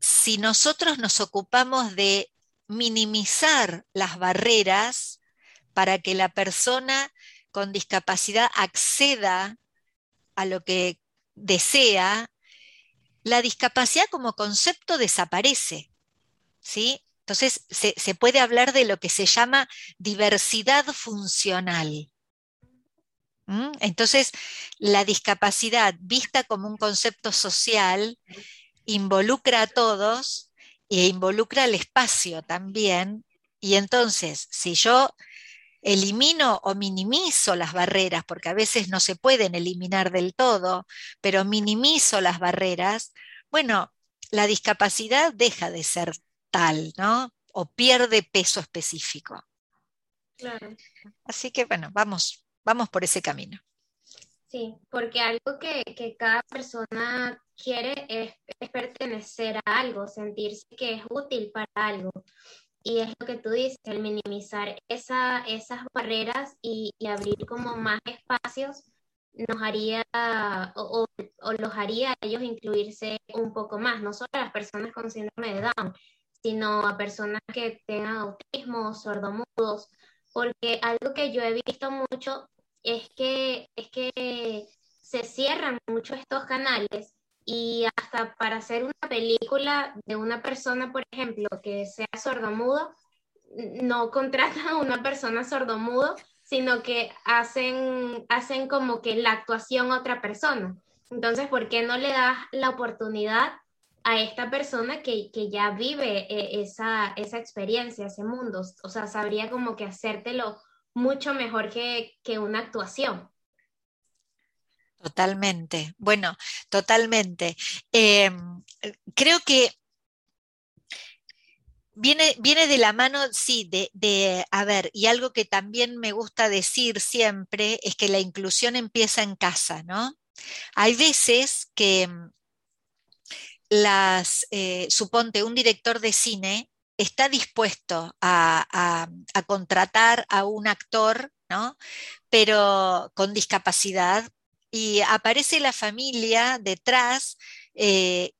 si nosotros nos ocupamos de minimizar las barreras para que la persona con discapacidad acceda a lo que desea, la discapacidad como concepto desaparece. ¿sí? Entonces se, se, puede hablar de lo que se llama diversidad funcional. ¿Mm? Entonces, la discapacidad vista como un concepto social involucra a todos e involucra al espacio también. Y entonces, si yo elimino o minimizo las barreras, porque a veces no se pueden eliminar del todo, pero minimizo las barreras, bueno, la discapacidad deja de ser tal, ¿no? O pierde peso específico. Así que bueno, vamos, vamos por ese camino. Sí, porque algo que, cada persona quiere es, pertenecer a algo, sentirse que es útil para algo. Y es lo que tú dices, el minimizar esa, esas barreras y, abrir como más espacios nos haría o, los haría a ellos incluirse un poco más, no solo a las personas con síndrome de Down, sino a personas que tengan autismo, sordomudos, porque algo que yo he visto mucho es que, es que se cierran mucho estos canales y hasta para hacer una película de una persona, por ejemplo, que sea sordomudo, no contratan a una persona sordomudo, sino que hacen, hacen como que la actuación a otra persona. Entonces, ¿por qué no le das la oportunidad a esta persona que, ya vive eh, esa, esa experiencia, ese mundo? O sea, sabría como que hacértelo mucho mejor que, que una actuación. Totalmente, bueno, totalmente. Em, creo que Viene, viene, de la mano, sí, de, de, a ver, y algo que también me gusta decir siempre es que la inclusión empieza en casa, ¿no? Hay veces que mm, las, eh, suponte, un director de cine está dispuesto a, contratar a un actor, ¿no? Pero con discapacidad, y aparece la familia detrás eh,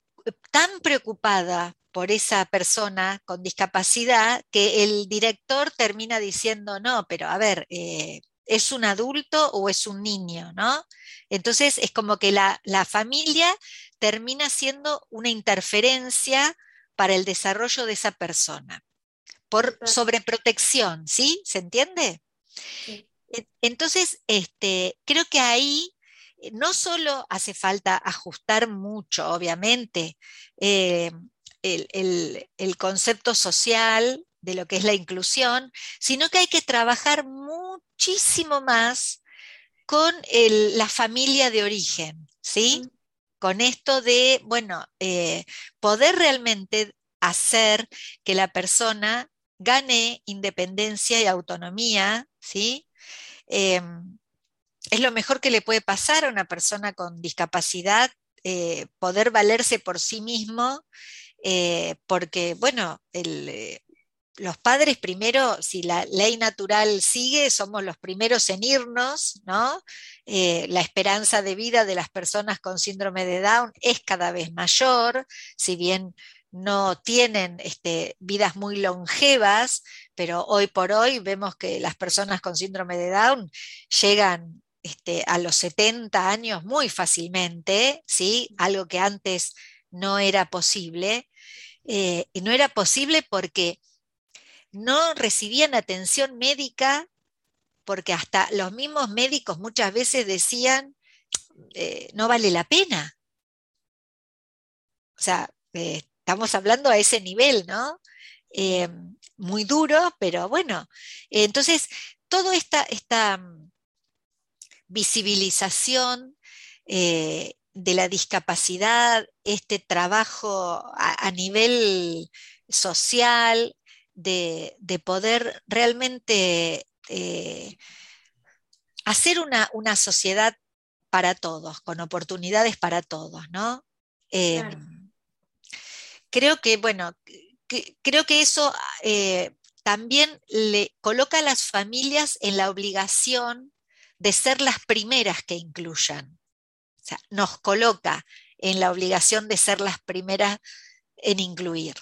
tan preocupada por esa persona con discapacidad que el director termina diciendo, no, pero a ver, eh, ¿es un adulto o es un niño? ¿no? Entonces es como que la, familia termina siendo una interferencia para el desarrollo de esa persona, por sobreprotección, ¿sí? ¿Se entiende? Entonces, este, creo que ahí eh, no solo hace falta ajustar mucho, obviamente, eh, el, concepto social de lo que es la inclusión, sino que hay que trabajar muchísimo más con la familia de origen, ¿sí? Con esto de, bueno, eh, poder realmente hacer que la persona gane independencia y autonomía, ¿sí? Em, es lo mejor que le puede pasar a una persona con discapacidad, eh, poder valerse por sí mismo eh, porque, bueno, eh, los padres primero, si la ley natural sigue, somos los primeros en irnos, ¿no? Eh, la esperanza de vida de las personas con síndrome de Down es cada vez mayor, si bien no tienen este, vidas muy longevas, pero hoy por hoy vemos que las personas con síndrome de Down llegan este, a los 70 años muy fácilmente, ¿sí? algo que antes no era posible. Eh, y no era posible porque no recibían atención médica, porque hasta los mismos médicos muchas veces decían, eh, no vale la pena. O sea, eh, estamos hablando a ese nivel, ¿no? muy duro, pero bueno. entonces, toda esta, esta mm, visibilización de la discapacidad, este trabajo a, nivel social, de, poder realmente eh, hacer una, sociedad para todos, con oportunidades para todos, ¿no? Em, creo que, bueno, creo que eso eh, también le coloca a las familias en la obligación de ser las primeras que incluyan sea, nos coloca en la obligación de ser las primeras en incluir.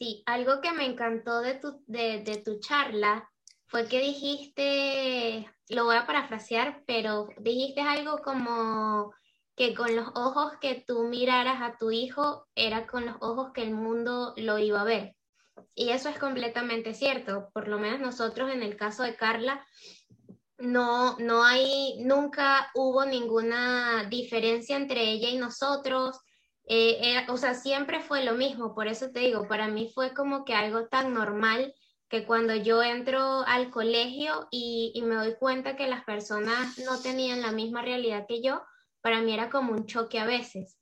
Sí, algo que me encantó de tu, de, tu charla fue que dijiste, lo voy a parafrasear, pero dijiste algo como que con los ojos que tú miraras a tu hijo era con los ojos que el mundo lo iba a ver. Y eso es completamente cierto. Por lo menos nosotros en el caso de Carla, no, no hay, nunca hubo ninguna diferencia entre ella y nosotros. Eh, o sea, siempre fue lo mismo, por eso te digo, para mí fue como que algo tan normal que cuando yo entro al colegio y, me doy cuenta que las personas no tenían la misma realidad que yo, para mí era como un choque a veces.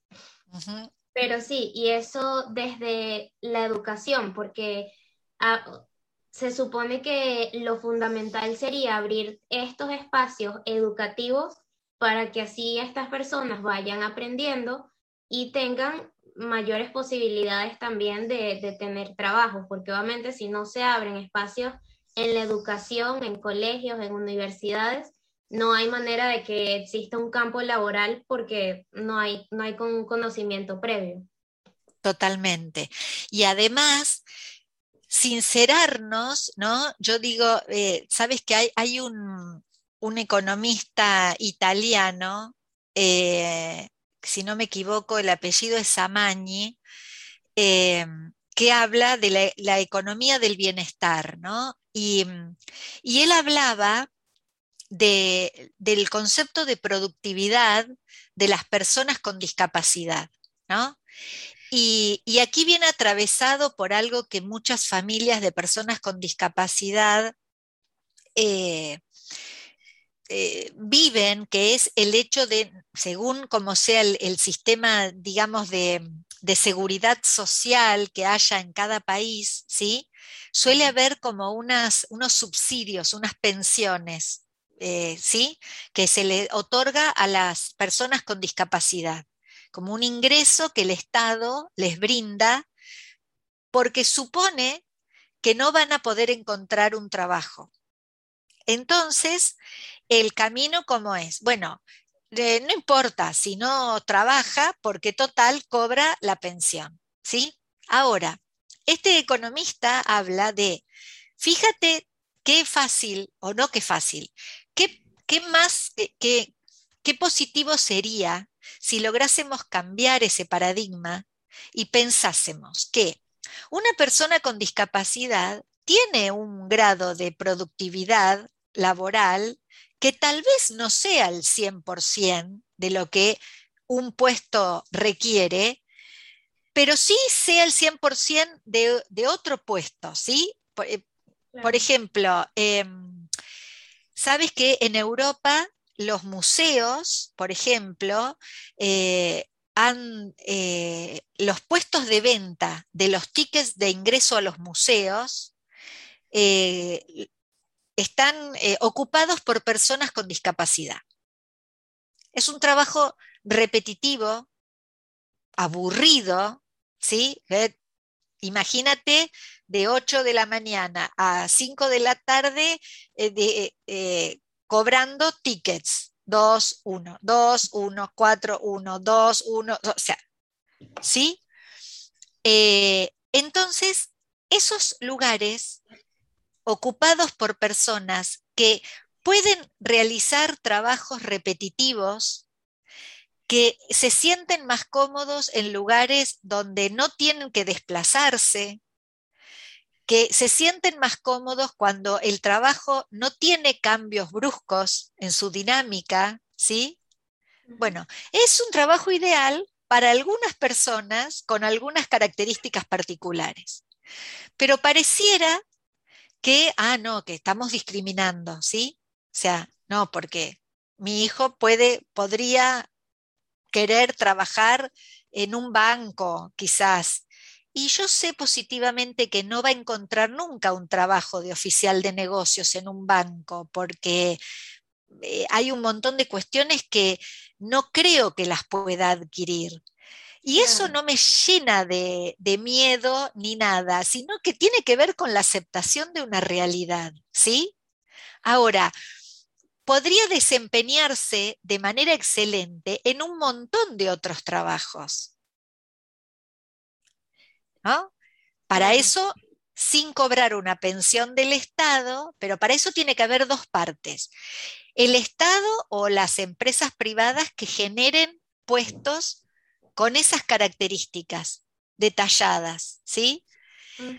Pero sí, y eso desde la educación, porque ah, se supone que lo fundamental sería abrir estos espacios educativos para que así estas personas vayan aprendiendo y tengan mayores posibilidades también de, tener trabajo, porque obviamente si no se abren espacios en la educación, en colegios, en universidades, no hay manera de que exista un campo laboral porque no hay, no hay un conocimiento previo. Totalmente. Y además, sincerarnos, ¿no? Yo digo, eh, sabes que hay, hay un, economista italiano, eh, si no me equivoco, el apellido es Samagni, eh, que habla de la, economía del bienestar, ¿no? Y, él hablaba del concepto de productividad de las personas con discapacidad, ¿no? Y, aquí viene atravesado por algo que muchas familias de personas con discapacidad eh, eh, viven, que es el hecho de, según como sea el, sistema, digamos, de, seguridad social que haya en cada país, ¿sí? Suele haber como unas, unos subsidios, unas pensiones, eh, ¿sí? Que se le otorga a las personas con discapacidad como un ingreso que el Estado les brinda porque supone que no van a poder encontrar un trabajo. Entonces, el camino como es, bueno, eh, no importa si no trabaja porque total cobra la pensión, ¿sí? Ahora, este economista habla de, fíjate qué fácil, o no qué fácil, qué, qué más, qué, qué positivo sería si lográsemos cambiar ese paradigma y pensásemos que una persona con discapacidad tiene un grado de productividad laboral que tal vez no sea el 100% de lo que un puesto requiere, pero sí sea el 100% de, de otro puesto, ¿sí? Por, eh, ejemplo, em, sabes que en Europa los museos, por ejemplo, eh, han, eh, los puestos de venta de los tickets de ingreso a los museos eh, están ocupados por personas con discapacidad. Es un trabajo repetitivo, aburrido, ¿sí? Imagínate de 8 de la mañana a 5 de la tarde de, cobrando tickets. 2, 1, 2, 1, 4, 1, 2, 1, o sea, ¿sí? Eh, entonces, esos lugares ocupados por personas que pueden realizar trabajos repetitivos, que se sienten más cómodos en lugares donde no tienen que desplazarse, que se sienten más cómodos cuando el trabajo no tiene cambios bruscos en su dinámica, ¿sí? Bueno, es un trabajo ideal para algunas personas con algunas características particulares, pero pareciera que, ah, no, que estamos discriminando, ¿sí? O sea, no, porque mi hijo puede, podría querer trabajar en un banco, quizás, y yo sé positivamente que no va a encontrar nunca un trabajo de oficial de negocios en un banco, porque eh, hay un montón de cuestiones que no creo que las pueda adquirir. Y eso no me llena de, de, miedo ni nada, sino que tiene que ver con la aceptación de una realidad, ¿sí? Ahora, podría desempeñarse de manera excelente en un montón de otros trabajos. Para eso, sin cobrar una pensión del Estado, pero para eso tiene que haber dos partes. El Estado o las empresas privadas que generen puestos con esas características detalladas, ¿sí?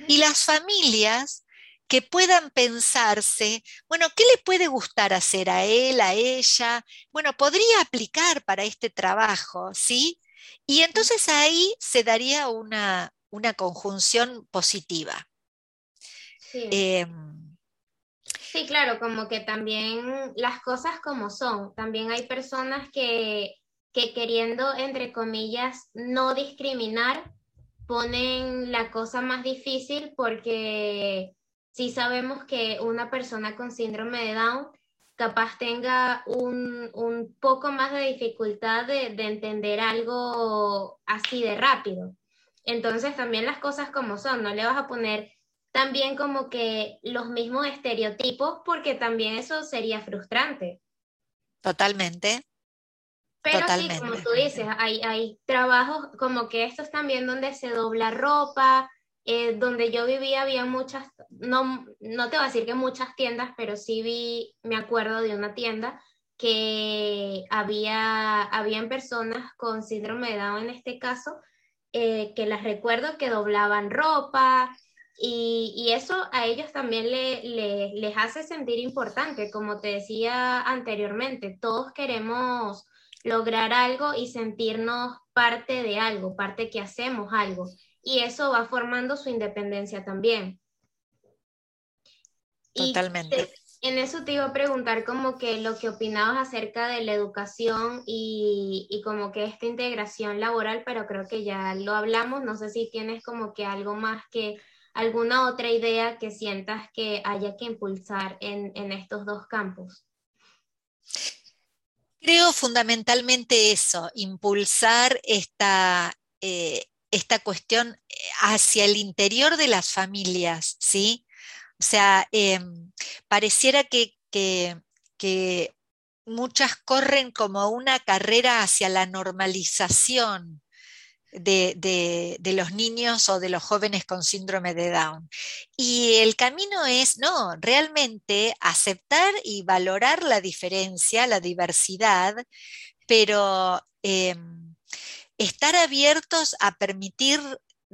Y las familias que puedan pensarse, bueno, ¿qué le puede gustar hacer a él, a ella? Bueno, podría aplicar para este trabajo, ¿sí? Y entonces ahí se daría una, una conjunción positiva. Em, sí. claro, como que también las cosas como son, también hay personas que, que queriendo, entre comillas, no discriminar, ponen la cosa más difícil porque sí sabemos que una persona con síndrome de Down capaz tenga un, un poco más de dificultad de, de, entender algo así de rápido. Entonces también las cosas como son, no le vas a poner también como que los mismos estereotipos porque también eso sería frustrante. Totalmente. Pero sí, como tú dices, hay, hay trabajos como que estos también donde se dobla ropa, eh, donde yo vivía había muchas, no, no te voy a decir que muchas tiendas, pero sí vi, me acuerdo de una tienda que había, habían personas con síndrome de Down en este caso, eh, que las recuerdo que doblaban ropa, y, eso a ellos también les hace sentir importante, como te decía anteriormente, todos queremos lograr algo y sentirnos parte de algo, parte que hacemos algo, y eso va formando su independencia también. Totalmente. en eso te iba a preguntar como que lo que opinabas acerca de la educación y, y, como que esta integración laboral, pero creo que ya lo hablamos, no sé si tienes como que algo más que alguna otra idea que sientas que haya que impulsar en, estos dos campos? Creo fundamentalmente eso, impulsar esta, eh, esta cuestión hacia el interior de las familias, ¿sí? O sea, em, pareciera que, que, muchas corren como una carrera hacia la normalización de, los niños o de los jóvenes con síndrome de Down. Y el camino es, no, realmente aceptar y valorar la diferencia, la diversidad, pero em, estar abiertos a permitir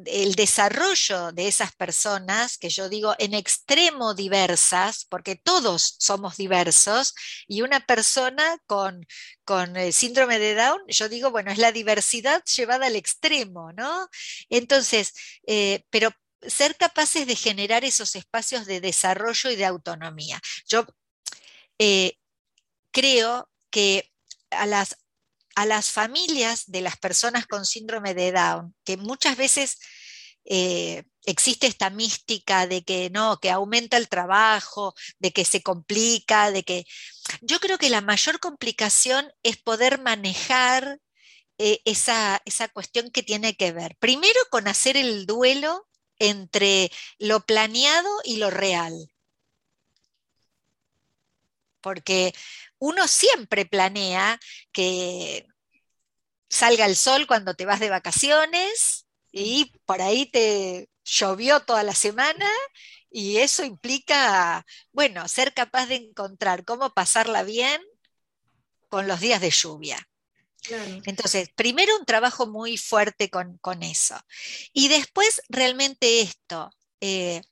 el desarrollo de esas personas, que yo digo en extremo diversas, porque todos somos diversos, y una persona con, con síndrome de Down, yo digo, bueno, es la diversidad llevada al extremo, ¿no? Entonces, eh, pero ser capaces de generar esos espacios de desarrollo y de autonomía. Yo eh, creo que a las a las familias de las personas con síndrome de Down, que muchas veces eh, existe esta mística de que no, que aumenta el trabajo, de que se complica, de que yo creo que la mayor complicación es poder manejar eh, esa, esa cuestión que tiene que ver, primero con hacer el duelo entre lo planeado y lo real. Porque uno siempre planea que salga el sol cuando te vas de vacaciones y por ahí te llovió toda la semana y eso implica, bueno, ser capaz de encontrar cómo pasarla bien con los días de lluvia. Entonces, primero un trabajo muy fuerte con, eso. Y después realmente esto, eh,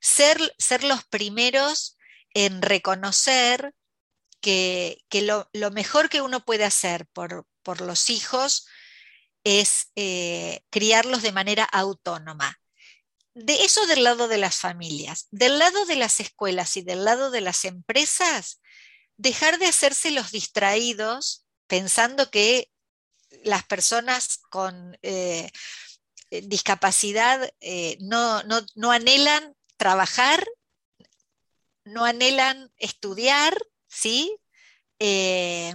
ser, ser los primeros en reconocer que, lo, mejor que uno puede hacer por, los hijos es eh, criarlos de manera autónoma. De eso del lado de las familias. Del lado de las escuelas y del lado de las empresas, dejar de hacerse los distraídos pensando que las personas con eh, discapacidad eh, no, no anhelan trabajar, no anhelan estudiar, ¿sí? Eh,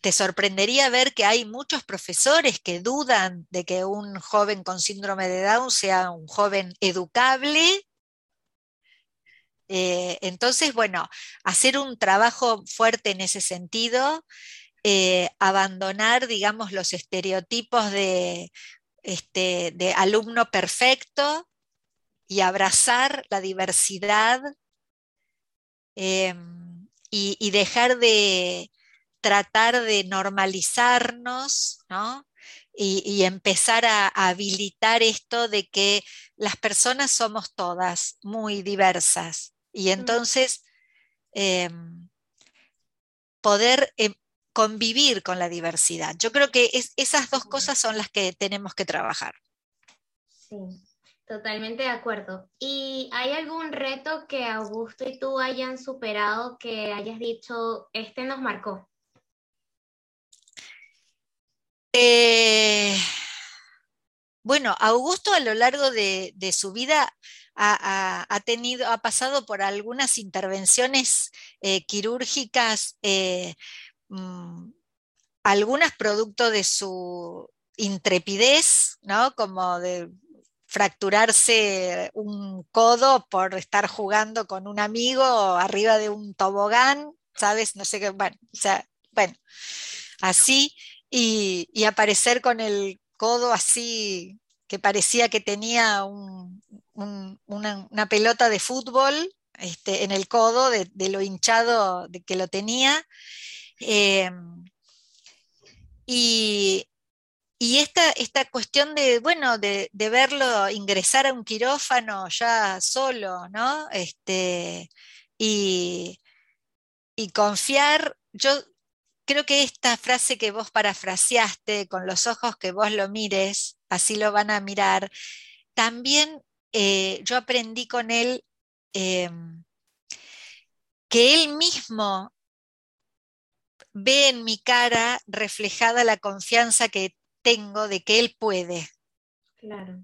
te sorprendería ver que hay muchos profesores que dudan de que un joven con síndrome de Down sea un joven educable. Eh, entonces, bueno, hacer un trabajo fuerte en ese sentido, eh, abandonar, digamos, los estereotipos de, este, de alumno perfecto y abrazar la diversidad. Y, dejar de tratar de normalizarnos, ¿no? Y, empezar a, habilitar esto de que las personas somos todas muy diversas. Y entonces em, poder em, convivir con la diversidad. Yo creo que esas dos cosas son las que tenemos que trabajar. Sí. Totalmente de acuerdo. ¿Y hay algún reto que Augusto y tú hayan superado que hayas dicho, este nos marcó? Eh, bueno, Augusto a lo largo de, su vida ha, tenido, ha pasado por algunas intervenciones eh, quirúrgicas, eh, mm, algunas producto de su intrepidez, ¿no? Como de fracturarse un codo por estar jugando con un amigo arriba de un tobogán, ¿sabes? No sé qué, bueno, o sea, bueno, así, y, aparecer con el codo así, que parecía que tenía una, pelota de fútbol este, en el codo de, lo hinchado de que lo tenía. Eh, y, esta, esta, cuestión de, bueno, de, verlo ingresar a un quirófano ya solo, ¿no? Este, y, y confiar, yo creo que esta frase que vos parafraseaste, con los ojos que vos lo mires, así lo van a mirar, también eh, yo aprendí con él em, que él mismo ve en mi cara reflejada la confianza que tengo de que él puede. Claro.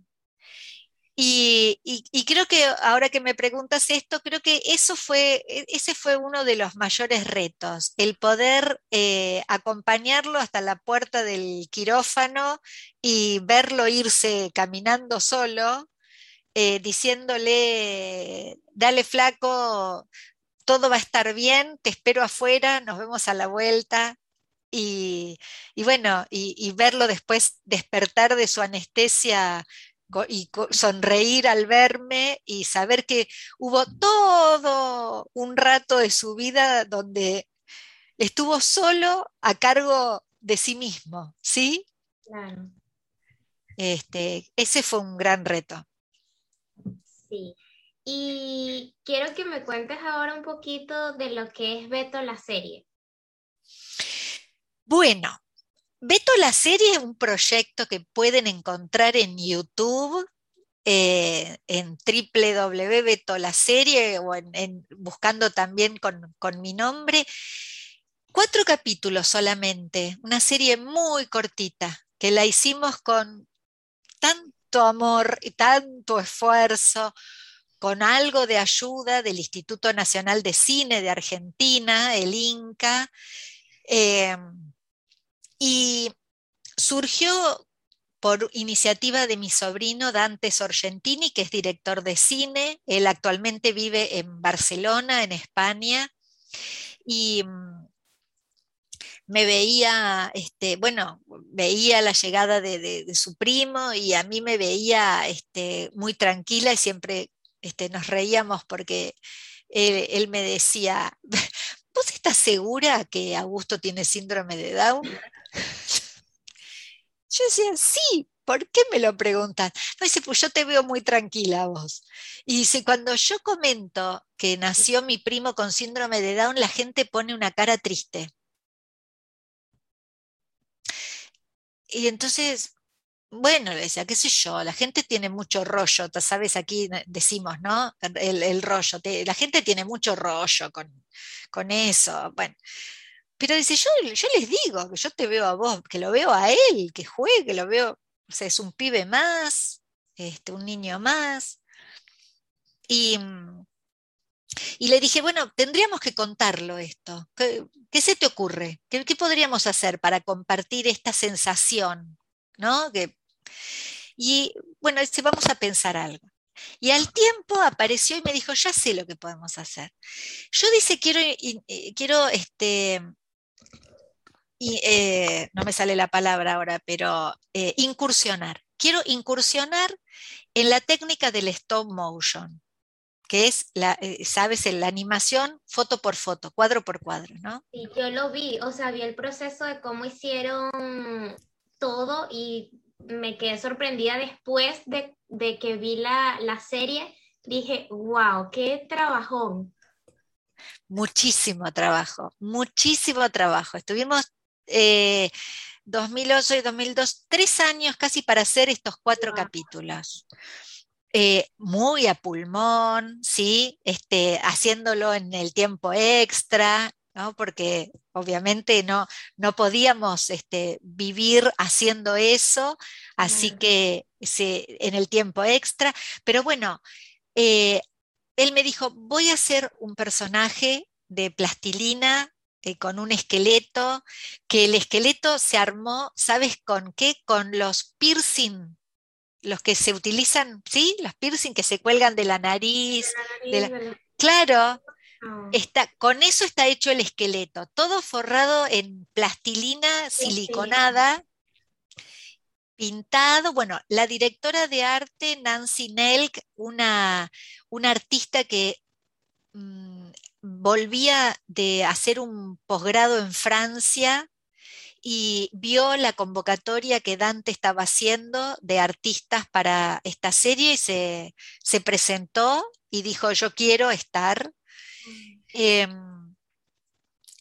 Y, creo que ahora que me preguntas esto, creo que eso fue, e, ese fue uno de los mayores retos, el poder eh, acompañarlo hasta la puerta del quirófano y verlo irse caminando solo, eh, diciéndole, dale flaco, todo va a estar bien, te espero afuera, nos vemos a la vuelta. Y, bueno, y verlo después despertar de su anestesia y sonreír al verme y saber que hubo todo un rato de su vida donde estuvo solo a cargo de sí mismo, ¿sí? Claro. Este, ese fue un gran reto. Sí. Y quiero que me cuentes ahora un poquito de lo que es Beto la serie. Bueno, Beto la serie es un proyecto que pueden encontrar en YouTube, eh, en www.betolaserie o en, buscando también con, con mi nombre. Cuatro capítulos solamente, una serie muy cortita, que la hicimos con tanto amor y tanto esfuerzo, con algo de ayuda del Instituto Nacional de Cine de Argentina, el INCA. Eh, y surgió por iniciativa de mi sobrino Dante Sorgentini, que es director de cine. Él actualmente vive en Barcelona, en España. Y mm, me veía, este, bueno, veía la llegada de, su primo y a mí me veía este, muy tranquila y siempre este, nos reíamos porque él, él me decía, ¿vos estás segura que Augusto tiene síndrome de Down? Yo decía, sí, ¿por qué me lo preguntan? No dice, pues yo te veo muy tranquila vos. Y dice, cuando yo comento que nació mi primo con síndrome de Down, la gente pone una cara triste. Y entonces, bueno, le decía, qué sé yo, la gente tiene mucho rollo, sabes, aquí decimos, ¿no? El, rollo, la gente tiene mucho rollo con, con eso. Bueno, pero dice, yo, yo les digo que yo te veo a vos, que lo veo a él, que juegue, que lo veo, o sea, es un pibe más, este, un niño más. Y, y le dije, bueno, tendríamos que contarlo esto. ¿Qué, se te ocurre? ¿Qué, podríamos hacer para compartir esta sensación? ¿No? Que, y bueno, dice, vamos a pensar algo. Y al tiempo apareció y me dijo, ya sé lo que podemos hacer. Yo dice, quiero, quiero este, y, eh, no me sale la palabra ahora, pero eh, incursionar. Quiero incursionar en la técnica del stop motion, que es, la, eh, sabes, la animación foto por foto, cuadro por cuadro, ¿no? Sí, yo lo vi, o sea, vi el proceso de cómo hicieron todo y me quedé sorprendida después de, que vi la, la serie. Dije, wow, qué trabajón muchísimo trabajo, muchísimo trabajo. Estuvimos 2008 eh, y 2002, tres años casi para hacer estos cuatro capítulos. Eh, muy a pulmón, ¿sí? Este, haciéndolo en el tiempo extra, ¿no? porque obviamente no, no podíamos este, vivir haciendo eso, así que en el tiempo extra, pero bueno, eh, él me dijo, voy a hacer un personaje de plastilina eh, con un esqueleto, que el esqueleto se armó, ¿sabes con qué? Con los piercing, los que se utilizan, ¿sí? Los piercing que se cuelgan de la nariz. Claro, ah. está, con eso está hecho el esqueleto, todo forrado en plastilina siliconada, pintado. Bueno, la directora de arte, Nancy Nelk, una, una artista que mm, volvía de hacer un posgrado en Francia y vio la convocatoria que Dante estaba haciendo de artistas para esta serie y se, presentó y dijo, yo quiero estar. Mm. Em,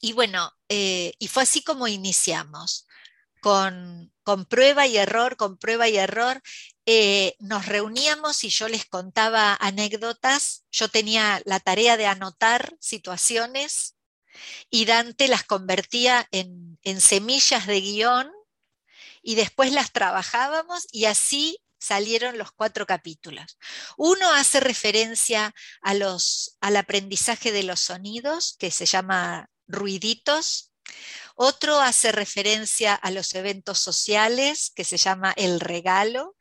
y bueno, eh, y fue así como iniciamos, con, prueba y error, con prueba y error. Eh, nos reuníamos y yo les contaba anécdotas, yo tenía la tarea de anotar situaciones y Dante las convertía en, semillas de guion y después las trabajábamos y así salieron los cuatro capítulos. Uno hace referencia a los, al aprendizaje de los sonidos, que se llama ruiditos. Otro hace referencia a los eventos sociales, que se llama el regalo.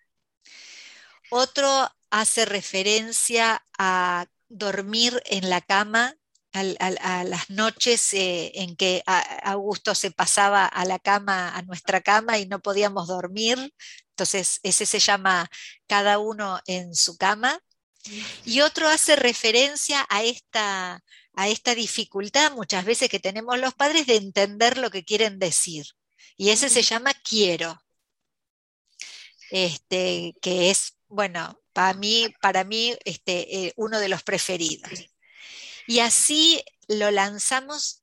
Otro hace referencia a dormir en la cama, a, las noches eh, en que Augusto se pasaba a la cama, a nuestra cama y no podíamos dormir. Entonces, ese se llama cada uno en su cama. Y otro hace referencia a esta, a esta dificultad muchas veces que tenemos los padres de entender lo que quieren decir. Y ese se llama quiero. Este, que es, bueno, para mí, para mí este, eh, uno de los preferidos. Y así lo lanzamos.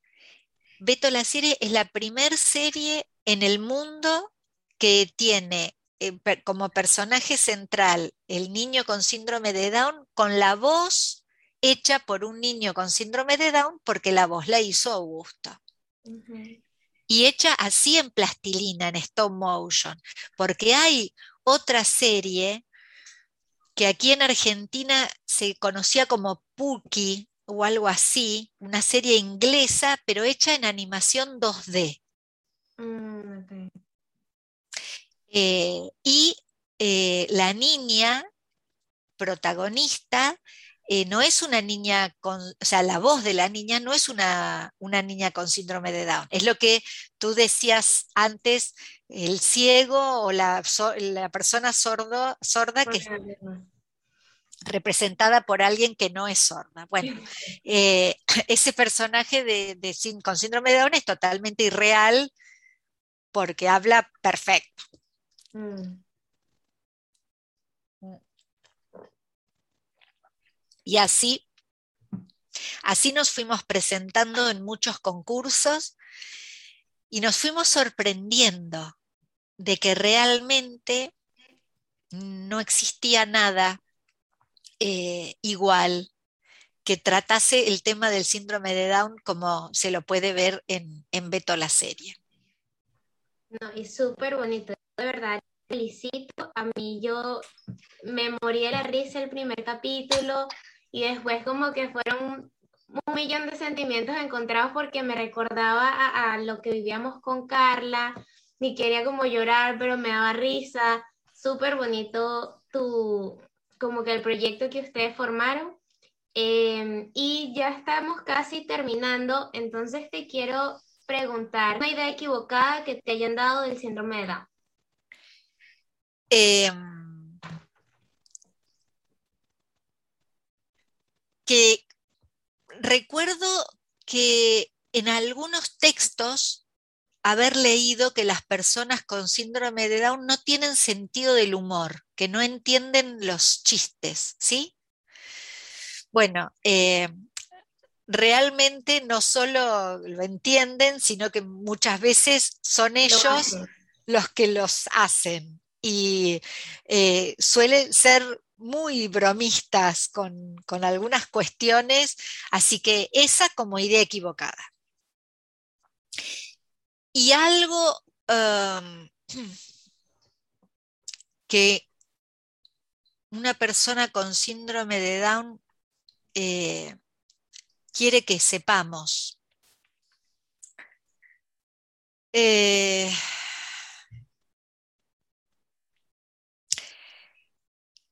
Beto la serie es la primera serie en el mundo que tiene eh, como personaje central el niño con síndrome de Down con la voz hecha por un niño con síndrome de Down porque la voz la hizo Augusto. Y hecha así en plastilina, en stop motion, porque hay otra serie que aquí en Argentina se conocía como Puki, o algo así, una serie inglesa, pero hecha en animación 2D. Mm, eh, y eh, la niña protagonista eh, no es una niña con, o sea, la voz de la niña no es una, una, niña con síndrome de Down. Es lo que tú decías antes, el ciego o la, la persona sordo, sorda que, representada por alguien que no es sorda. Bueno, eh, ese personaje de, con síndrome de Down es totalmente irreal porque habla perfecto. Mm. Y así, así nos fuimos presentando en muchos concursos y nos fuimos sorprendiendo de que realmente no existía nada eh, igual que tratase el tema del síndrome de Down como se lo puede ver en, en Beto la serie. No, y súper bonito, de verdad, felicito. A mí yo me morí de la risa el primer capítulo y después como que fueron un millón de sentimientos encontrados porque me recordaba a, lo que vivíamos con Carla, ni quería como llorar, pero me daba risa. Súper bonito tu, como que el proyecto que ustedes formaron. Em, y ya estamos casi terminando, entonces te quiero preguntar, ¿una idea equivocada que te hayan dado del síndrome de Down? Em, que recuerdo que en algunos textos haber leído que las personas con síndrome de Down no tienen sentido del humor, que no entienden los chistes, ¿sí? Bueno, eh, realmente no solo lo entienden, sino que muchas veces son ellos los que los hacen y eh, suelen ser muy bromistas con, con algunas cuestiones, así que esa como idea equivocada. Y algo que una persona con síndrome de Down eh, quiere que sepamos. Eh,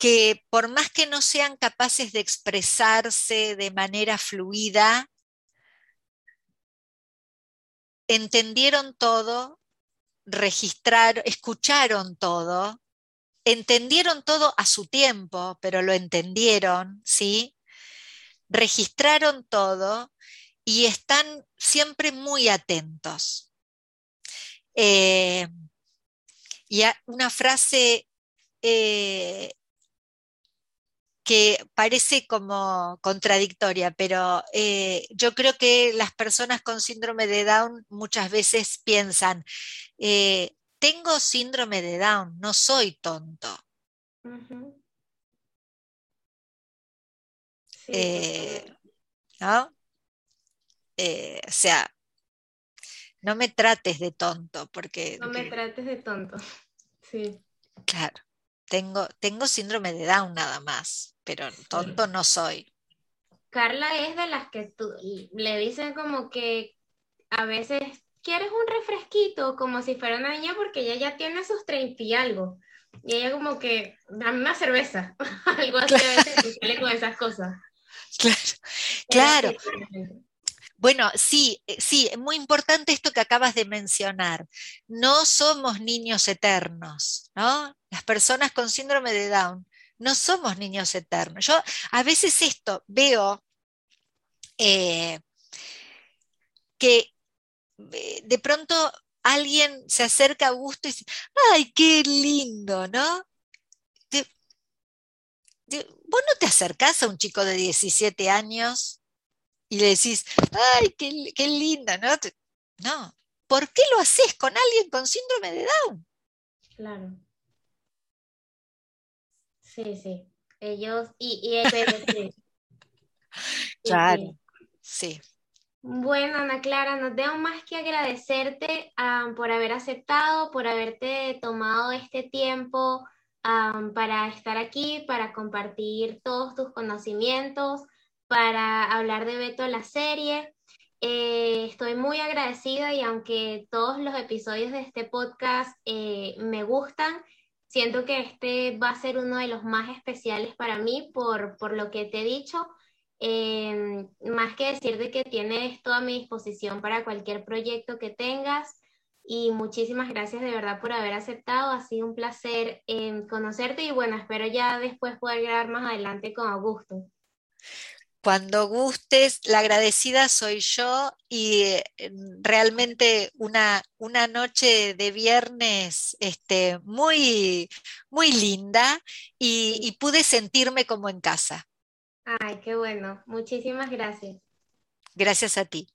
que por más que no sean capaces de expresarse de manera fluida, entendieron todo, registraron, escucharon todo, entendieron todo a su tiempo, pero lo entendieron, ¿sí? Registraron todo y están siempre muy atentos. Eh, y una frase eh, que parece como contradictoria, pero eh, yo creo que las personas con síndrome de Down muchas veces piensan, tengo síndrome de Down, no soy tonto. ¿No? o sea, no me trates de tonto, porque... No me trates de tonto, sí. Claro, tengo, tengo síndrome de Down nada más, pero tonto no soy. Carla es de las que tú, le dicen como que a veces quieres un refresquito, como si fuera una niña, porque ella ya tiene sus 30 y algo. Y ella como que, dame una cerveza, algo así a veces con esas cosas. Claro, claro. Bueno, sí, eh, sí, muy importante esto que acabas de mencionar. No somos niños eternos, ¿no? Las personas con síndrome de Down no somos niños eternos. Yo a veces esto veo eh, que eh, de pronto alguien se acerca a Augusto y dice, ay, qué lindo, ¿no? vos no te acercás a un chico de 17 años y le decís, ay, qué, linda, ¿no? No, ¿por qué lo haces con alguien con síndrome de Down? Claro. Sí, sí. Ellos, y, y sí. Claro, sí. Bueno, Ana Clara, no tengo más que agradecerte por haber aceptado, por haberte tomado este tiempo para estar aquí, para compartir todos tus conocimientos, para hablar de Beto la serie. Eh, estoy muy agradecida y aunque todos los episodios de este podcast eh, me gustan, siento que este va a ser uno de los más especiales para mí por, por lo que te he dicho. Eh, más que decirte que tienes toda mi disposición para cualquier proyecto que tengas y muchísimas gracias de verdad por haber aceptado. Ha sido un placer conocerte y bueno, espero ya después poder grabar más adelante con Augusto. Cuando gustes, la agradecida soy yo y eh, realmente una, una noche de viernes este, muy, muy linda y, y pude sentirme como en casa. Ay, qué bueno. Muchísimas gracias. Gracias a ti.